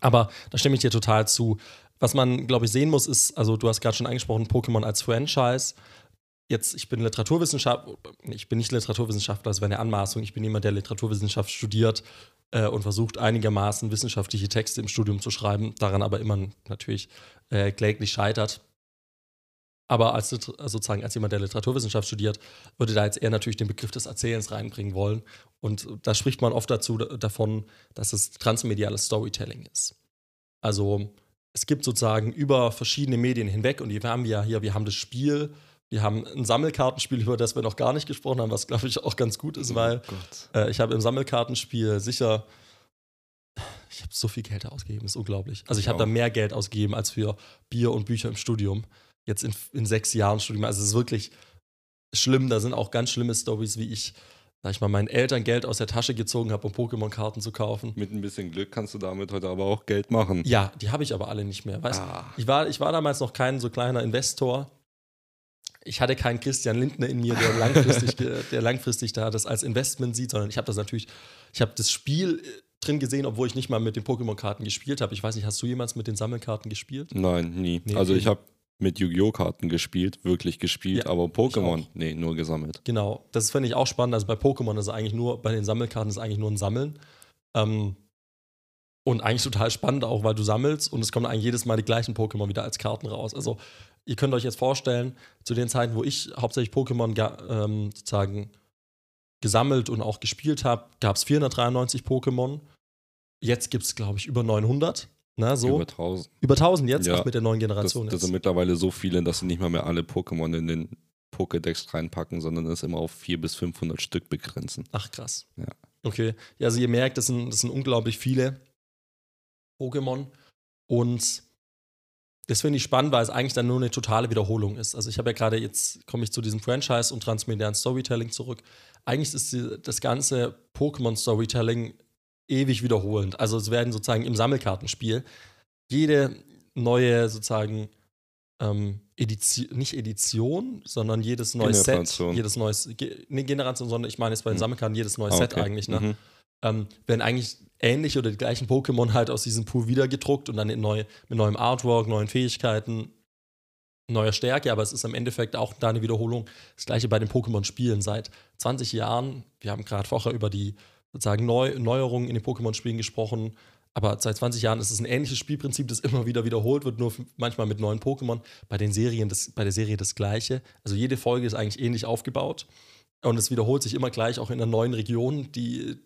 Aber da stimme ich dir total zu. Was man, glaube ich, sehen muss, ist, also du hast gerade schon angesprochen, Pokémon als Franchise. jetzt, ich bin Literaturwissenschaftler, ich bin nicht Literaturwissenschaftler, das wäre eine Anmaßung. Ich bin jemand, der Literaturwissenschaft studiert äh, und versucht einigermaßen wissenschaftliche Texte im Studium zu schreiben, daran aber immer natürlich äh, kläglich scheitert. Aber als sozusagen als jemand, der Literaturwissenschaft studiert, würde da jetzt eher natürlich den Begriff des Erzählens reinbringen wollen. Und da spricht man oft dazu davon, dass es transmediales Storytelling ist. Also es gibt sozusagen über verschiedene Medien hinweg und wir haben ja hier, wir haben das Spiel, wir haben ein Sammelkartenspiel, über das wir noch gar nicht gesprochen haben, was glaube ich auch ganz gut ist, oh weil äh, ich habe im Sammelkartenspiel sicher, ich habe so viel Geld ausgegeben, ist unglaublich. Also ich habe da mehr Geld ausgegeben als für Bier und Bücher im Studium jetzt in, in sechs Jahren Studium. Also es ist wirklich schlimm. Da sind auch ganz schlimme Stories, wie ich, sag ich mal, meinen Eltern Geld aus der Tasche gezogen habe, um Pokémon-Karten zu kaufen. Mit ein bisschen Glück kannst du damit heute aber auch Geld machen. Ja, die habe ich aber alle nicht mehr. Weißt ah. ich, war, ich war damals noch kein so kleiner Investor. Ich hatte keinen Christian Lindner in mir, der langfristig, der langfristig da das als Investment sieht, sondern ich habe das natürlich, ich habe das Spiel äh, drin gesehen, obwohl ich nicht mal mit den Pokémon-Karten gespielt habe. Ich weiß nicht, hast du jemals mit den Sammelkarten gespielt? Nein, nie. Nee, also ich habe mit Yu-Gi-Oh! Karten gespielt, wirklich gespielt, ja, aber Pokémon, nee, nur gesammelt. Genau, das finde ich auch spannend. Also bei Pokémon ist es eigentlich nur, bei den Sammelkarten ist es eigentlich nur ein Sammeln. Ähm, und eigentlich total spannend auch, weil du sammelst und es kommen eigentlich jedes Mal die gleichen Pokémon wieder als Karten raus. Also ihr könnt euch jetzt vorstellen, zu den Zeiten, wo ich hauptsächlich Pokémon ähm, sozusagen gesammelt und auch gespielt habe, gab es 493 Pokémon. Jetzt gibt es, glaube ich, über 900. Na, so. Über 1000. Über 1000 jetzt, ja, auch mit der neuen Generation. Das, das sind mittlerweile so viele, dass sie nicht mal mehr alle Pokémon in den Pokédex reinpacken, sondern es immer auf 400 bis 500 Stück begrenzen. Ach, krass. Ja. Okay. Ja, also ihr merkt, das sind, das sind unglaublich viele Pokémon. Und das finde ich spannend, weil es eigentlich dann nur eine totale Wiederholung ist. Also ich habe ja gerade jetzt, komme ich zu diesem Franchise und transmedialen Storytelling zurück. Eigentlich ist die, das ganze Pokémon-Storytelling ewig wiederholend. Also es werden sozusagen im Sammelkartenspiel jede neue sozusagen ähm, Edition, nicht Edition, sondern jedes neue Set, jedes neues, ge, ne, Generation, sondern ich meine jetzt bei den hm. Sammelkarten jedes neue ah, Set eigentlich, ne? Mhm. Ähm, werden eigentlich ähnliche oder die gleichen Pokémon halt aus diesem Pool wieder gedruckt und dann in neu, mit neuem Artwork, neuen Fähigkeiten, neuer Stärke, aber es ist im Endeffekt auch da eine Wiederholung. Das gleiche bei den Pokémon-Spielen seit 20 Jahren. Wir haben gerade vorher über die sozusagen Neu Neuerungen in den Pokémon-Spielen gesprochen. Aber seit 20 Jahren ist es ein ähnliches Spielprinzip, das immer wieder wiederholt wird, nur manchmal mit neuen Pokémon. Bei den Serien, das, bei der Serie das gleiche. Also jede Folge ist eigentlich ähnlich aufgebaut. Und es wiederholt sich immer gleich auch in einer neuen Region. Die,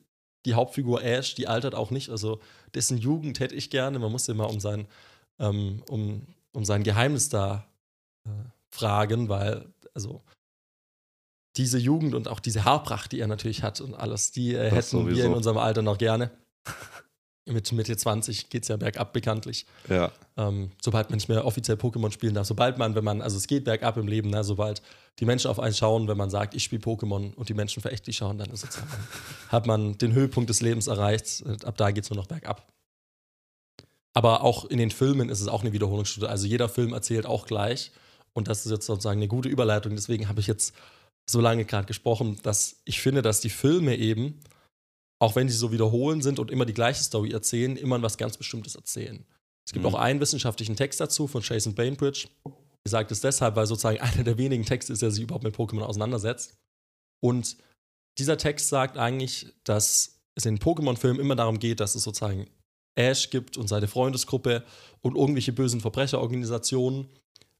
die Hauptfigur Ash, die altert auch nicht. Also dessen Jugend hätte ich gerne. Man muss immer um sein, ähm, um, um sein Geheimnis da äh, fragen, weil, also diese Jugend und auch diese Haarpracht, die er natürlich hat und alles, die äh, hätten sowieso. wir in unserem Alter noch gerne. Mit Mitte 20 geht es ja bergab bekanntlich. Ja. Ähm, sobald man nicht mehr offiziell Pokémon spielen darf, sobald man, wenn man, also es geht bergab im Leben, ne, sobald die Menschen auf einen schauen, wenn man sagt, ich spiele Pokémon und die Menschen verächtlich schauen, dann ist es, hat man den Höhepunkt des Lebens erreicht. Ab da geht es nur noch bergab. Aber auch in den Filmen ist es auch eine Wiederholungsstudie. Also jeder Film erzählt auch gleich. Und das ist jetzt sozusagen eine gute Überleitung. Deswegen habe ich jetzt so lange gerade gesprochen, dass ich finde, dass die Filme eben, auch wenn sie so wiederholen sind und immer die gleiche Story erzählen, immer was ganz Bestimmtes erzählen. Es gibt mhm. auch einen wissenschaftlichen Text dazu von Jason Bainbridge. Er sagt es deshalb, weil sozusagen einer der wenigen Texte ist, der sich überhaupt mit Pokémon auseinandersetzt. Und dieser Text sagt eigentlich, dass es in Pokémon-Filmen immer darum geht, dass es sozusagen Ash gibt und seine Freundesgruppe und irgendwelche bösen Verbrecherorganisationen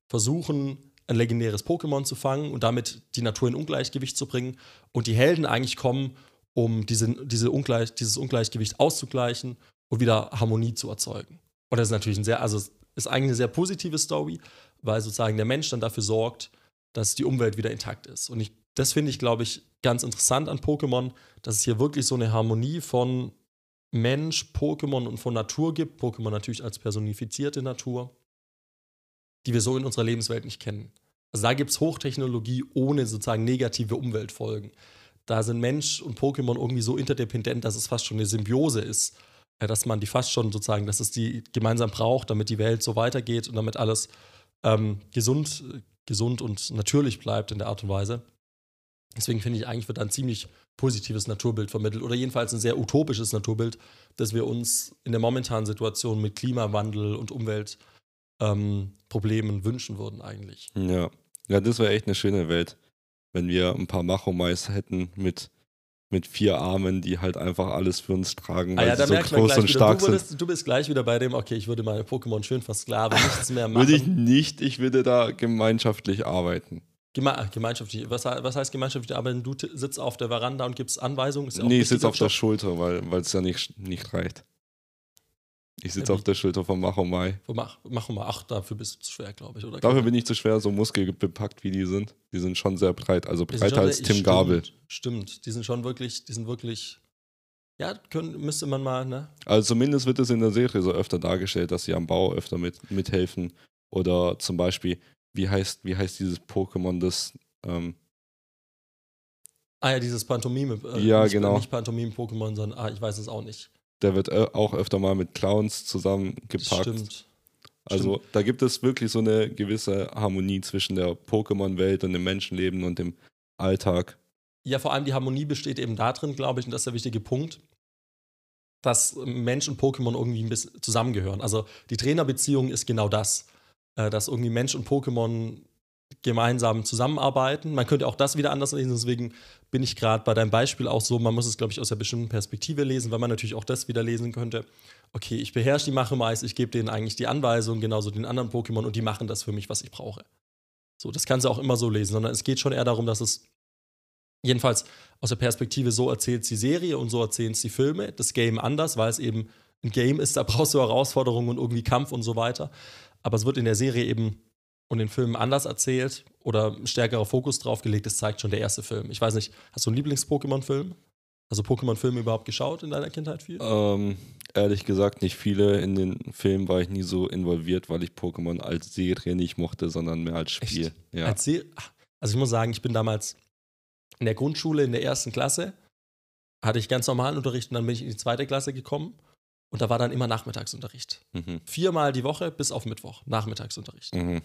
versuchen, ein legendäres Pokémon zu fangen und damit die Natur in Ungleichgewicht zu bringen. Und die Helden eigentlich kommen, um diese, diese Ungleich, dieses Ungleichgewicht auszugleichen und wieder Harmonie zu erzeugen. Und das ist natürlich ein sehr, also ist eigentlich eine sehr positive Story, weil sozusagen der Mensch dann dafür sorgt, dass die Umwelt wieder intakt ist. Und ich, das finde ich, glaube ich, ganz interessant an Pokémon, dass es hier wirklich so eine Harmonie von Mensch, Pokémon und von Natur gibt. Pokémon natürlich als personifizierte Natur die wir so in unserer Lebenswelt nicht kennen. Also da gibt es Hochtechnologie ohne sozusagen negative Umweltfolgen. Da sind Mensch und Pokémon irgendwie so interdependent, dass es fast schon eine Symbiose ist, äh, dass man die fast schon sozusagen, dass es die gemeinsam braucht, damit die Welt so weitergeht und damit alles ähm, gesund, gesund und natürlich bleibt in der Art und Weise. Deswegen finde ich, eigentlich wird ein ziemlich positives Naturbild vermittelt oder jedenfalls ein sehr utopisches Naturbild, das wir uns in der momentanen Situation mit Klimawandel und Umwelt ähm, wünschen würden eigentlich. Ja. Ja, das wäre echt eine schöne Welt, wenn wir ein paar Machomais hätten mit, mit vier Armen, die halt einfach alles für uns tragen, Ah weil ja, da sie so groß und wieder, stark du, sind. würdest, du bist gleich wieder bei dem, okay, ich würde meine Pokémon schön versklaven, nichts mehr machen. Würde ich nicht, ich würde da gemeinschaftlich arbeiten. Geme gemeinschaftlich, was, was heißt gemeinschaftlich arbeiten? Du sitzt auf der Veranda und gibst Anweisungen? Ja nee, ich sitze auf der. Schulter, weil es ja nicht, nicht reicht. Ich sitze Ja, auf der Schulter von Machomai. Wo Mach, mach mal, ach, dafür bist du zu schwer, glaube ich. Oder? Dafür bin ich zu schwer, so muskelbepackt wie die sind. Die sind schon sehr breit, also breiter als sehr- Tim stimmt, Gabel. Stimmt, die sind schon wirklich, die sind wirklich, ja, können, müsste man mal, ne? Also zumindest wird es in der Serie so öfter dargestellt, dass sie am Bau öfter mit, mithelfen. Oder zum Beispiel, wie heißt, wie heißt dieses Pokémon, das ähm, Ah ja, dieses Pantomime. Äh, Ja, nicht, genau. Nicht Pantomime-Pokémon, sondern, ah, ich weiß es auch nicht. Der wird äh, auch öfter mal mit Clowns Das zusammengepackt. stimmt. Also da gibt es wirklich so eine gewisse Harmonie zwischen der Pokémon-Welt und dem Menschenleben und dem Alltag. Ja, vor allem die Harmonie besteht eben darin, glaube ich, und das ist der wichtige Punkt, dass Mensch und Pokémon irgendwie ein bisschen zusammengehören. Also die Trainerbeziehung ist genau das, äh, dass irgendwie Mensch und Pokémon gemeinsam zusammenarbeiten. Man könnte auch das wieder anders lesen, deswegen bin ich gerade bei deinem Beispiel auch so, man muss es, glaube ich, aus einer bestimmten Perspektive lesen, weil man natürlich auch das wieder lesen könnte. Okay, ich beherrsche die Machemais, ich gebe denen eigentlich die Anweisung, genauso den anderen Pokémon und die machen das für mich, was ich brauche. So, das kannst du auch immer so lesen, sondern es geht schon eher darum, dass es jedenfalls aus der Perspektive so erzählt die Serie und so erzählen es die Filme. Das Game anders, weil es eben ein Game ist, da brauchst du Herausforderungen und irgendwie Kampf und so weiter. Aber es wird in der Serie eben und den Filmen anders erzählt oder stärkerer Fokus drauf gelegt. Das zeigt schon der erste Film. Ich weiß nicht, hast du einen Lieblings-Pokémon-Film? Also Pokémon-Filme überhaupt geschaut in deiner Kindheit viel? Ähm, ehrlich gesagt, nicht viele. In den Filmen war ich nie so involviert, weil ich Pokémon als Serie nicht mochte, sondern mehr als Spiel. Ja. Als Se Ach, also ich muss sagen, ich bin damals in der Grundschule in der ersten Klasse, hatte ich ganz normalen Unterricht und dann bin ich in die zweite Klasse gekommen und da war dann immer Nachmittagsunterricht. mhm. Viermal die Woche bis auf Mittwoch, Nachmittagsunterricht. Mhm.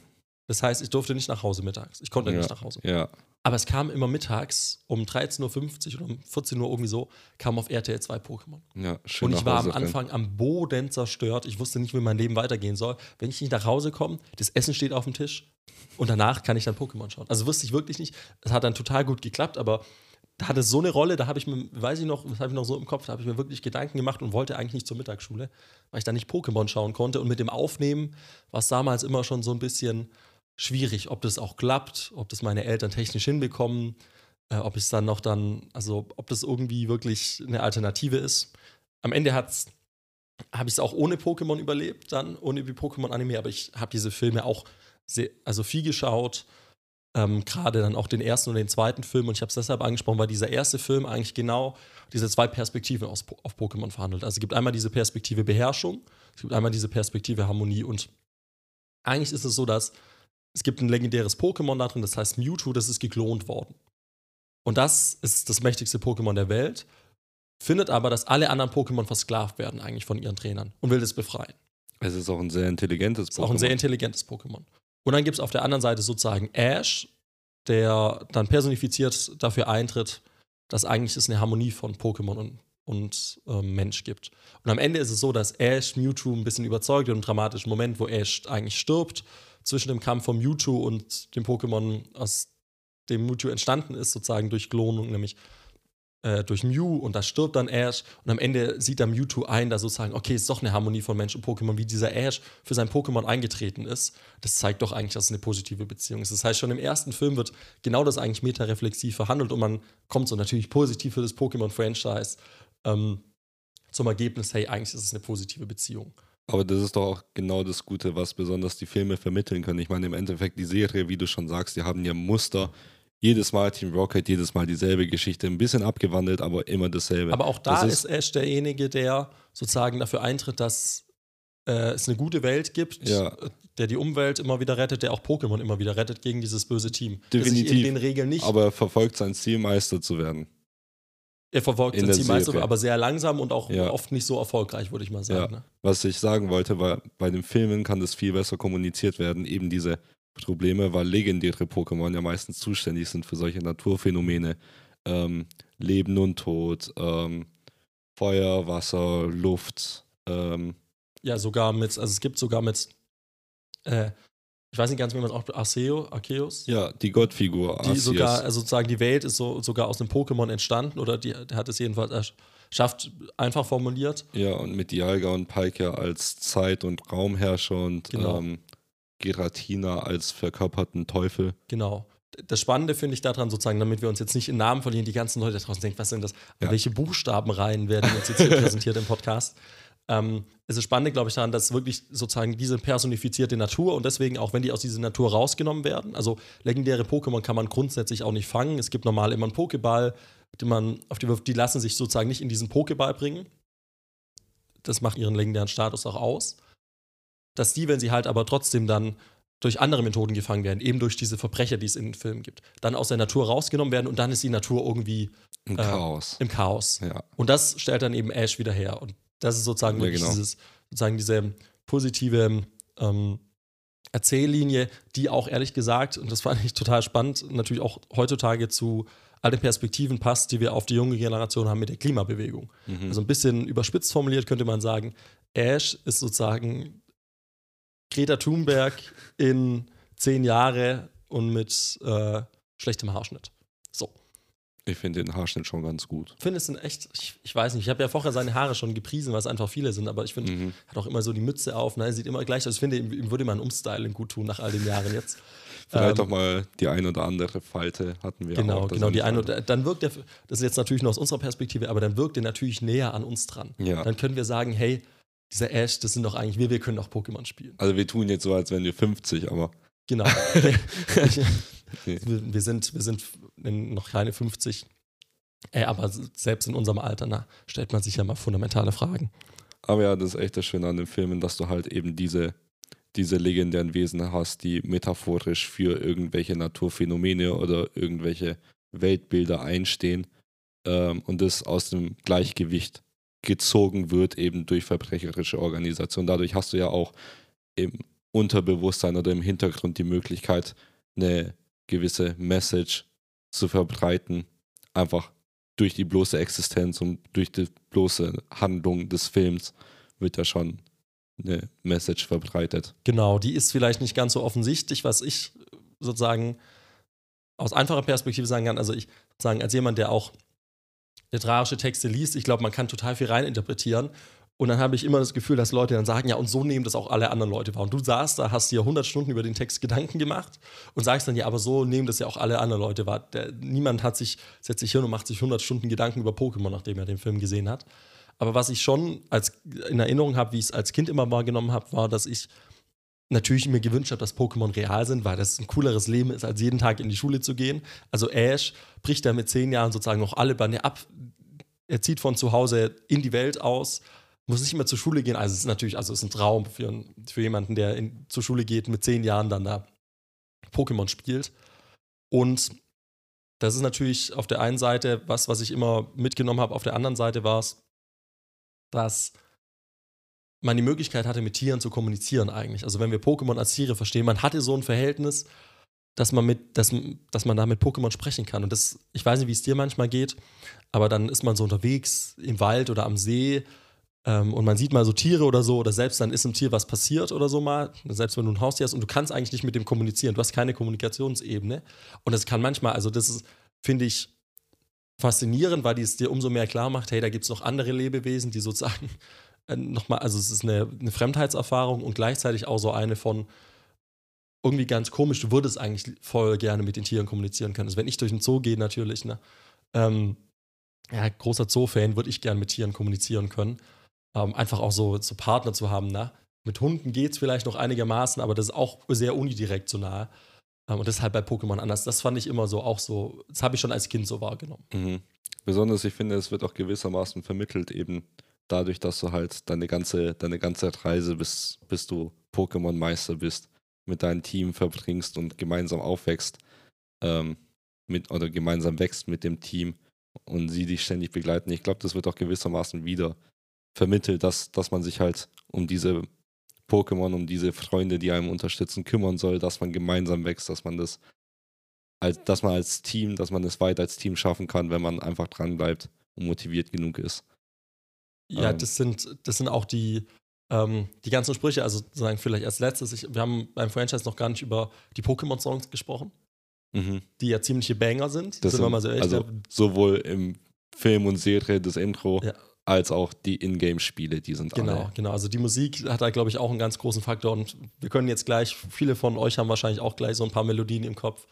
Das heißt, ich durfte nicht nach Hause mittags. Ich konnte Ja. nicht nach Hause. Ja. Aber es kam immer mittags um 13.50 Uhr oder um 14 Uhr irgendwie so, kam auf RTL 2 Pokémon. ja, schön Und ich war am. Anfang am Boden zerstört. Ich wusste nicht, wie mein Leben weitergehen soll. Wenn ich nicht nach Hause komme, das Essen steht auf dem Tisch und danach kann ich dann Pokémon schauen. Also wusste ich wirklich nicht. Es hat dann total gut geklappt, aber da hatte es so eine Rolle, da habe ich mir, weiß ich noch, das habe ich noch so im Kopf, da habe ich mir wirklich Gedanken gemacht und wollte eigentlich nicht zur Mittagsschule, weil ich da nicht Pokémon schauen konnte. Und mit dem Aufnehmen war es damals immer schon so ein bisschen schwierig, ob das auch klappt, ob das meine Eltern technisch hinbekommen, äh, ob es dann noch dann, also ob das irgendwie wirklich eine Alternative ist. Am Ende habe ich es auch ohne Pokémon überlebt, dann ohne die Pokémon-Anime, aber ich habe diese Filme auch sehr, also viel geschaut. Ähm, Gerade dann auch den ersten und den zweiten Film. Und ich habe es deshalb angesprochen, weil dieser erste Film eigentlich genau diese zwei Perspektiven aus, auf Pokémon verhandelt. Also es gibt einmal diese Perspektive Beherrschung, es gibt einmal diese Perspektive Harmonie. Und eigentlich ist es so, dass es gibt ein legendäres Pokémon da drin, das heißt Mewtwo, das ist geklont worden. Und das ist das mächtigste Pokémon der Welt findet aber, dass alle anderen Pokémon versklavt werden eigentlich von ihren Trainern und will das befreien. Es ist auch ein sehr intelligentes Ist auch ein sehr intelligentes Pokémon. Und dann gibt es auf der anderen Seite sozusagen Ash, der dann personifiziert dafür eintritt, dass eigentlich es eine Harmonie von Pokémon und, und ähm, Mensch gibt. Und am Ende ist es so, dass Ash Mewtwo ein bisschen überzeugt wird im dramatischen Moment, wo Ash eigentlich stirbt, zwischen dem Kampf von Mewtwo und dem Pokémon, aus dem Mewtwo entstanden ist, sozusagen durch Klonung, nämlich äh, durch Mew und da stirbt dann Ash und am Ende sieht dann Mewtwo ein, da sozusagen, okay, ist doch eine Harmonie von Mensch und Pokémon, wie dieser Ash für sein Pokémon eingetreten ist. Das zeigt doch eigentlich, dass es eine positive Beziehung ist. Das heißt, schon im ersten Film wird genau das eigentlich metareflexiv verhandelt und man kommt so natürlich positiv für das Pokémon-Franchise ähm, zum Ergebnis, hey, eigentlich ist es eine positive Beziehung. Aber das ist doch auch genau das Gute, was besonders die Filme vermitteln können. Ich meine, im Endeffekt, die Serie, wie du schon sagst, die haben ja Muster. Jedes Mal Team Rocket, jedes Mal dieselbe Geschichte, ein bisschen abgewandelt, aber immer dasselbe. Aber auch da Das ist, Ash derjenige, der sozusagen dafür eintritt, dass äh, es eine gute Welt gibt, Ja. der die Umwelt immer wieder rettet, der auch Pokémon immer wieder rettet gegen dieses böse Team. Sich Definitiv. in den Regeln nicht. aber er verfolgt sein Ziel, Meister zu werden. Er verfolgt Ziel meistens, Serie. aber sehr langsam und auch Ja. oft nicht so erfolgreich, würde ich mal sagen. Ja. Ne? Was ich sagen wollte, war, bei den Filmen kann das viel besser kommuniziert werden, eben diese Probleme, weil legendäre Pokémon ja meistens zuständig sind für solche Naturphänomene. Ähm, Leben und Tod, ähm, Feuer, Wasser, Luft. Ähm, Ja, sogar mit, also es gibt sogar mit, äh, ich weiß nicht ganz, wie man es auch, Arceo, Arceus? Ja, die Gottfigur. Die sogar, also sozusagen die Welt ist so, sogar aus einem Pokémon entstanden oder die, der hat es jedenfalls schafft, einfach formuliert. Ja, und mit Dialga und Palkia als Zeit- und Raumherrscher und Genau. ähm, Geratina als verkörperten Teufel. Genau. Das Spannende finde ich daran sozusagen, damit wir uns jetzt nicht in Namen verlieren, die ganzen Leute da draußen denken, was sind das? Ja. Welche Buchstabenreihen werden uns jetzt hier präsentiert im Podcast? Ähm, es ist spannend, glaube ich, daran, dass wirklich sozusagen diese personifizierte Natur und deswegen auch, wenn die aus dieser Natur rausgenommen werden, also legendäre Pokémon kann man grundsätzlich auch nicht fangen. Es gibt normal immer einen Pokéball, den man auf die wirft, die lassen sich sozusagen nicht in diesen Pokéball bringen. Das macht ihren legendären Status auch aus. Dass die, wenn sie halt aber trotzdem dann durch andere Methoden gefangen werden, eben durch diese Verbrecher, die es in den Filmen gibt, dann aus der Natur rausgenommen werden und dann ist die Natur irgendwie Ein Äh, Chaos. im Chaos. Ja. Und das stellt dann eben Ash wieder her. Und das ist sozusagen Ja, genau. dieses, sozusagen diese positive ähm, Erzähllinie, die auch ehrlich gesagt, und das fand ich total spannend, natürlich auch heutzutage zu all den Perspektiven passt, die wir auf die junge Generation haben mit der Klimabewegung. Mhm. Also ein bisschen überspitzt formuliert könnte man sagen, Ash ist sozusagen Greta Thunberg in zehn Jahre und mit äh, schlechtem Haarschnitt. So. Ich finde den Haarschnitt schon ganz gut. Ich finde es sind echt, ich, ich weiß nicht, ich habe ja vorher seine Haare schon gepriesen, was einfach viele sind, aber ich finde, Mhm. er hat auch immer so die Mütze auf, ne? er sieht immer gleich aus. Ich finde, ihm, würde man Umstyling gut tun nach all den Jahren jetzt. Vielleicht Ähm, auch mal die ein oder andere Falte hatten wir Genau, auch. genau, er die eine, einfach- dann wirkt er, das ist jetzt natürlich nur aus unserer Perspektive, aber dann wirkt er natürlich näher an uns dran. Ja. Dann können wir sagen, hey, dieser Ash, das sind doch eigentlich wir, wir können doch Pokémon spielen. Also wir tun jetzt so, als wären wir 50, aber Genau. Okay. wir, sind, wir sind in noch keine 50. Ey, aber selbst in unserem Alter, na, stellt man sich ja mal fundamentale Fragen. Aber ja, das ist echt das Schöne an den Filmen, dass du halt eben diese, diese legendären Wesen hast, die metaphorisch für irgendwelche Naturphänomene oder irgendwelche Weltbilder einstehen ähm, und das aus dem Gleichgewicht gezogen wird, eben durch verbrecherische Organisationen. Dadurch hast du ja auch im Unterbewusstsein oder im Hintergrund die Möglichkeit, eine gewisse Message zu verbreiten, einfach durch die bloße Existenz und durch die bloße Handlung des Films wird ja schon eine Message verbreitet. Genau, die ist vielleicht nicht ganz so offensichtlich, was ich sozusagen aus einfacher Perspektive sagen kann. Also ich sagen, als jemand, der auch literarische Texte liest, ich glaube, man kann total viel reininterpretieren. Und dann habe ich immer das Gefühl, dass Leute dann sagen, ja, und so nehmen das auch alle anderen Leute wahr. Und du saßt da, hast dir 100 Stunden über den Text Gedanken gemacht und sagst dann, ja, aber so nehmen das ja auch alle anderen Leute wahr. Der, niemand hat sich, setzt sich hin und macht sich 100 Stunden Gedanken über Pokémon, nachdem er den Film gesehen hat. Aber was ich schon als, in Erinnerung habe, wie ich es als Kind immer wahrgenommen habe, war, dass ich natürlich mir gewünscht habe, dass Pokémon real sind, weil das ein cooleres Leben ist, als jeden Tag in die Schule zu gehen. Also Ash bricht da mit zehn Jahren sozusagen noch alle Bande ab. Er zieht von zu Hause in die Welt aus, muss nicht mehr zur Schule gehen. Also es ist natürlich, also es ist ein Traum für, für jemanden, der in, zur Schule geht, mit zehn Jahren dann da Pokémon spielt. Und das ist natürlich auf der einen Seite was, was ich immer mitgenommen habe. Auf der anderen Seite war es, dass man die Möglichkeit hatte, mit Tieren zu kommunizieren eigentlich. Also wenn wir Pokémon als Tiere verstehen, man hatte so ein Verhältnis, dass man mit, dass, dass man da mit Pokémon sprechen kann. Und das, ich weiß nicht, wie es dir manchmal geht, aber dann ist man so unterwegs im Wald oder am See ähm, und man sieht mal so Tiere oder so, oder selbst dann ist im Tier was passiert oder so mal, selbst wenn du ein Haustier hast und du kannst eigentlich nicht mit dem kommunizieren, du hast keine Kommunikationsebene. Und das kann manchmal, also das ist, finde ich, faszinierend, weil die es dir umso mehr klar macht, hey, da gibt es noch andere Lebewesen, die sozusagen äh, nochmal, also es ist eine, eine Fremdheitserfahrung und gleichzeitig auch so eine von irgendwie ganz komisch, du würdest eigentlich voll gerne mit den Tieren kommunizieren können. Also wenn ich durch den Zoo gehe natürlich, ne, ähm, ja, großer Zoo-Fan, würde ich gerne mit Tieren kommunizieren können. Ähm, einfach auch so, so Partner zu haben, ne? Mit Hunden geht es vielleicht noch einigermaßen, aber das ist auch sehr unidirektional. Ähm, und halt bei Pokémon anders. Das fand ich immer so auch so, das habe ich schon als Kind so wahrgenommen. Mhm. Besonders, ich finde, es wird auch gewissermaßen vermittelt, eben dadurch, dass du halt deine ganze, deine ganze Reise, bis, bis du Pokémon-Meister bist, mit deinem Team verbringst und gemeinsam aufwächst, ähm, mit, oder gemeinsam wächst mit dem Team und sie dich ständig begleiten. Ich glaube, das wird auch gewissermaßen wieder vermittelt, dass, dass man sich halt um diese Pokémon, um diese Freunde, die einem unterstützen, kümmern soll, dass man gemeinsam wächst, dass man das als, dass man als Team, dass man es weit als Team schaffen kann, wenn man einfach dran bleibt und motiviert genug ist. Ja, Ähm. das sind, das sind auch die, Ähm, die ganzen Sprüche, also sozusagen vielleicht als letztes, ich, wir haben beim Franchise noch gar nicht über die Pokémon-Songs gesprochen, Mhm. die ja ziemliche Banger sind. Das sind wir mal so ehrlich. also sowohl im Film und Serie das Intro, Ja. Als auch die Ingame-Spiele, die sind Genau, alle. genau. Also die Musik hat da, glaube ich, auch einen ganz großen Faktor. Und wir können jetzt gleich, viele von euch haben wahrscheinlich auch gleich so ein paar Melodien im Kopf.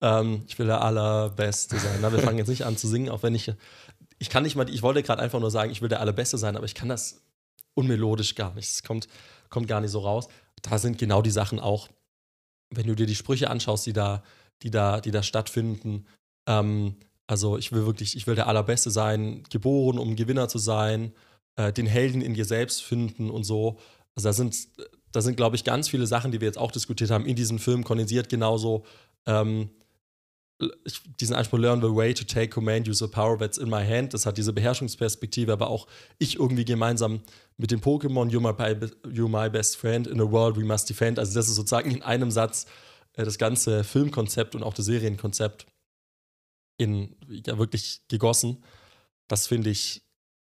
Ähm, ich will der Allerbeste sein. Na, wir fangen jetzt nicht an zu singen, auch wenn ich. Ich kann nicht mal, ich wollte gerade einfach nur sagen, ich will der Allerbeste sein, aber ich kann das unmelodisch gar nicht. Es kommt, kommt gar nicht so raus. Da sind genau die Sachen auch, wenn du dir die Sprüche anschaust, die da, die da, die da stattfinden. Ähm, also ich will wirklich, ich will der Allerbeste sein, geboren, um Gewinner zu sein, äh, den Helden in dir selbst finden und so. Also da sind, da sind, glaube ich, ganz viele Sachen, die wir jetzt auch diskutiert haben, in diesem Film kondensiert genauso. Ähm, ich, diesen Anspruch, learn the way to take command, use the power that's in my hand. Das hat diese Beherrschungsperspektive, aber auch ich irgendwie gemeinsam mit dem Pokémon, you're my, you're my best friend in a world we must defend. Also, das ist sozusagen in einem Satz äh, das ganze Filmkonzept und auch das Serienkonzept in ja wirklich gegossen. Das finde ich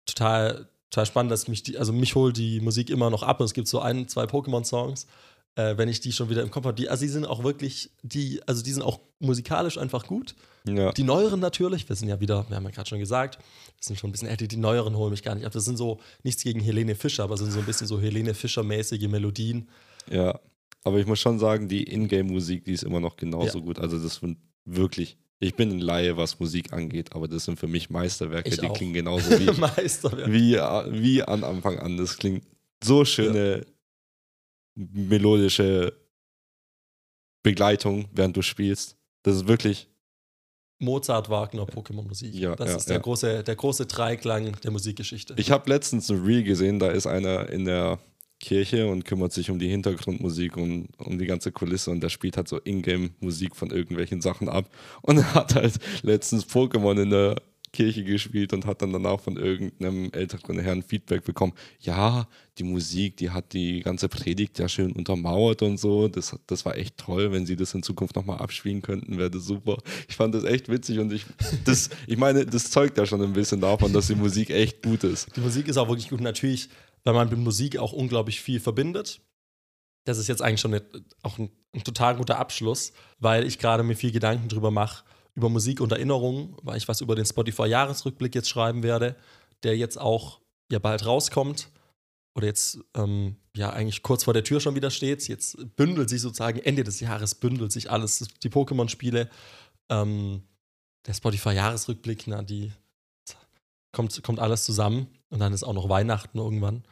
total, total spannend, dass mich die, also mich holt die Musik immer noch ab und es gibt so ein, zwei Pokémon-Songs, äh, wenn ich die schon wieder im Kopf habe. Die, also die sind auch wirklich, die, also die sind auch musikalisch einfach gut. Ja. Die neueren natürlich, wir sind ja wieder, wir haben ja gerade schon gesagt, wir sind schon ein bisschen älter, die neueren holen mich gar nicht ab. Das sind so nichts gegen Helene Fischer, aber sind so ein bisschen so Helene Fischer-mäßige Melodien. Ja, aber ich muss schon sagen, die Ingame-Musik, die ist immer noch genauso gut. Also das sind wirklich, ich bin ein Laie, was Musik angeht, aber das sind für mich Meisterwerke, Ich die auch. klingen genauso wie, wie, wie an Anfang an. Das klingt so schöne melodische Begleitung, während du spielst. Das ist wirklich, Mozart, Wagner, Pokémon-Musik. Ja, das ja, ist der, ja. große, der große Dreiklang der Musikgeschichte. ich habe letztens ein Reel gesehen, da ist einer in der Kirche und kümmert sich um die Hintergrundmusik und um die ganze Kulisse und der spielt halt so Ingame-Musik von irgendwelchen Sachen ab und er hat halt letztens Pokémon in der Kirche gespielt und hat dann danach von irgendeinem älteren Herrn Feedback bekommen, ja, die Musik, die hat die ganze Predigt ja schön untermauert und so, das, das war echt toll, wenn sie das in Zukunft nochmal abspielen könnten, wäre das super. Ich fand das echt witzig und ich, das, ich meine, das zeugt ja schon ein bisschen davon, dass die Musik echt gut ist. Die Musik ist auch wirklich gut. Natürlich, weil man mit Musik auch unglaublich viel verbindet. Das ist jetzt eigentlich schon eine, auch ein, ein total guter Abschluss, weil ich gerade mir viel Gedanken drüber mache, über Musik und Erinnerungen, weil ich was über den Spotify-Jahresrückblick jetzt schreiben werde, der jetzt auch ja bald rauskommt oder jetzt ähm, ja eigentlich kurz vor der Tür schon wieder steht. Jetzt bündelt sich sozusagen Ende des Jahres bündelt sich alles, die Pokémon-Spiele, ähm, der Spotify-Jahresrückblick, na, die kommt, kommt alles zusammen und dann ist auch noch Weihnachten irgendwann.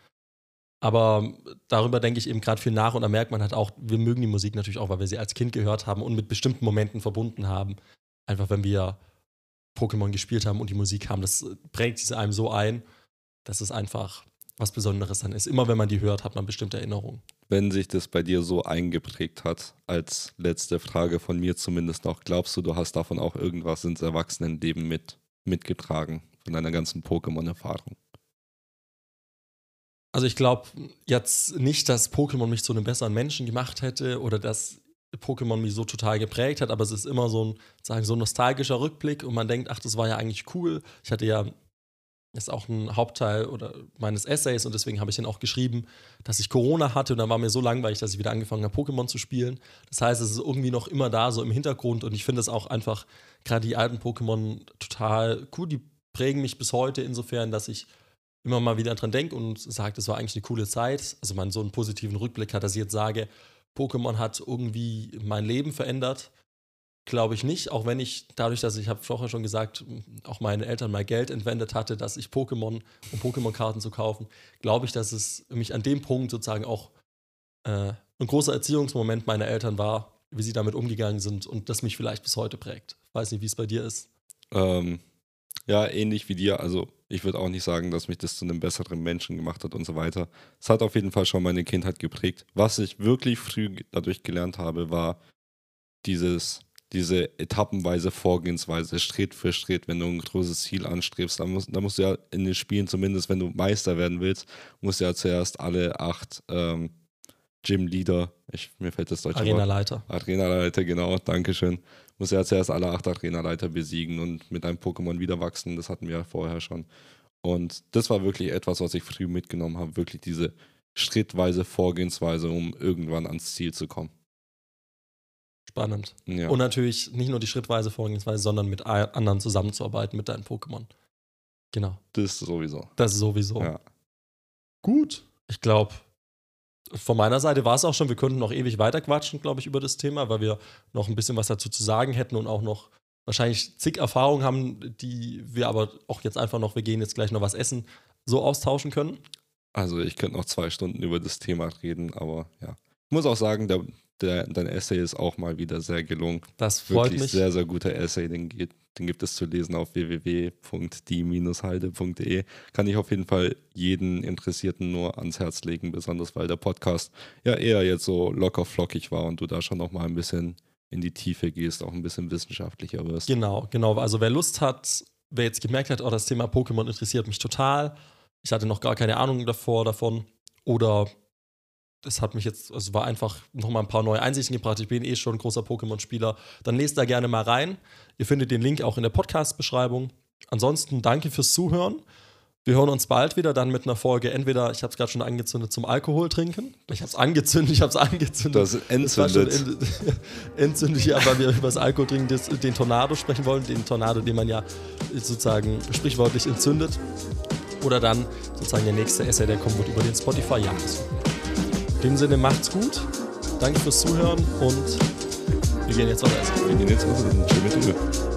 Aber darüber denke ich eben gerade viel nach und da merkt man halt auch, wir mögen die Musik natürlich auch, weil wir sie als Kind gehört haben und mit bestimmten Momenten verbunden haben. Einfach wenn wir Pokémon gespielt haben und die Musik haben, das prägt sie einem so ein, dass es einfach was Besonderes dann ist. Immer wenn man die hört, hat man bestimmte Erinnerungen. Wenn sich das bei dir so eingeprägt hat, als letzte Frage von mir zumindest noch, glaubst du, du hast davon auch irgendwas ins Erwachsenenleben mit, mitgetragen, von deiner ganzen Pokémon-Erfahrung? Also ich glaube jetzt nicht, dass Pokémon mich zu einem besseren Menschen gemacht hätte oder dass Pokémon mich so total geprägt hat, aber es ist immer so ein, sagen, so ein nostalgischer Rückblick und man denkt, ach, das war ja eigentlich cool. Ich hatte ja, ist auch ein Hauptteil oder meines Essays und deswegen habe ich den auch geschrieben, dass ich Corona hatte und dann war mir so langweilig, dass ich wieder angefangen habe, Pokémon zu spielen. Das heißt, es ist irgendwie noch immer da, so im Hintergrund und ich finde es auch einfach, gerade die alten Pokémon total cool, die prägen mich bis heute insofern, dass ich immer mal wieder dran denke und sage, das war eigentlich eine coole Zeit. Also man so einen positiven Rückblick hat, dass ich jetzt sage, Pokémon hat irgendwie mein Leben verändert. Glaube ich nicht, auch wenn ich dadurch, dass ich habe vorher schon gesagt, auch meine Eltern mal Geld entwendet hatte, dass ich Pokémon, um Pokémon-Karten zu kaufen, glaube ich, dass es mich an dem Punkt sozusagen auch äh, ein großer Erziehungsmoment meiner Eltern war, wie sie damit umgegangen sind und das mich vielleicht bis heute prägt. Weiß nicht, wie es bei dir ist. Ähm, ja, ähnlich wie dir. Also ich würde auch nicht sagen, dass mich das zu einem besseren Menschen gemacht hat und so weiter. Es hat auf jeden Fall schon meine Kindheit geprägt. Was ich wirklich früh dadurch gelernt habe, war dieses, diese etappenweise Vorgehensweise, Schritt für Schritt, wenn du ein großes Ziel anstrebst, dann musst, dann musst du ja in den Spielen zumindest, wenn du Meister werden willst, musst du ja zuerst alle acht ähm, Gym-Leader, ich, mir fällt das deutsche Wort Arena-Leiter. Arenaleiter, genau, Dankeschön. Muss ja zuerst alle acht Arenaleiter besiegen und mit einem Pokémon wieder wachsen. Das hatten wir ja vorher schon. Und das war wirklich etwas, was ich früh mitgenommen habe. Wirklich diese schrittweise Vorgehensweise, um irgendwann ans Ziel zu kommen. Spannend. Ja. Und natürlich nicht nur die schrittweise Vorgehensweise, sondern mit anderen zusammenzuarbeiten mit deinen Pokémon. Genau. das sowieso. Das ist sowieso. Ja. Gut. Ich glaube, von meiner Seite war es auch schon. Wir könnten noch ewig weiter quatschen, glaube ich, über das Thema, weil wir noch ein bisschen was dazu zu sagen hätten und auch noch wahrscheinlich zig Erfahrungen haben, die wir aber auch jetzt einfach noch, wir gehen jetzt gleich noch was essen, so austauschen können. Also ich könnte noch zwei Stunden über das Thema reden, aber ja. Ich muss auch sagen, der, der, dein Essay ist auch mal wieder sehr gelungen. Das freut Wirklich mich. sehr, sehr guter Essay. Den, den gibt es zu lesen auf www.die-halde.de. Kann ich auf jeden Fall jeden Interessierten nur ans Herz legen, besonders weil der Podcast ja eher jetzt so locker flockig war und du da schon noch mal ein bisschen in die Tiefe gehst, auch ein bisschen wissenschaftlicher wirst. Genau, genau. Also wer Lust hat, wer jetzt gemerkt hat, oh, das Thema Pokémon interessiert mich total. Ich hatte noch gar keine Ahnung davor davon. Oder das hat mich jetzt, also war einfach nochmal ein paar neue Einsichten gebracht. Ich bin eh schon ein großer Pokémon-Spieler. Dann lest da gerne mal rein. Ihr findet den Link auch in der Podcast-Beschreibung. Ansonsten danke fürs Zuhören. Wir hören uns bald wieder, dann mit einer Folge. Entweder, ich habe es gerade schon angezündet, zum Alkohol trinken. Ich habe es angezündet, ich habe es angezündet. Das Das entzündet. ent- entzündet, ja, weil wir über das Alkohol trinken, das, den Tornado sprechen wollen. Den Tornado, den man ja sozusagen sprichwörtlich entzündet. Oder dann sozusagen der nächste Essay, der kommt, wird über den Spotify Jahresrückblick. In dem Sinne, macht's gut. Danke fürs Zuhören und wir gehen jetzt weiter essen. Wir gehen jetzt mal in den Schimmeltunnel.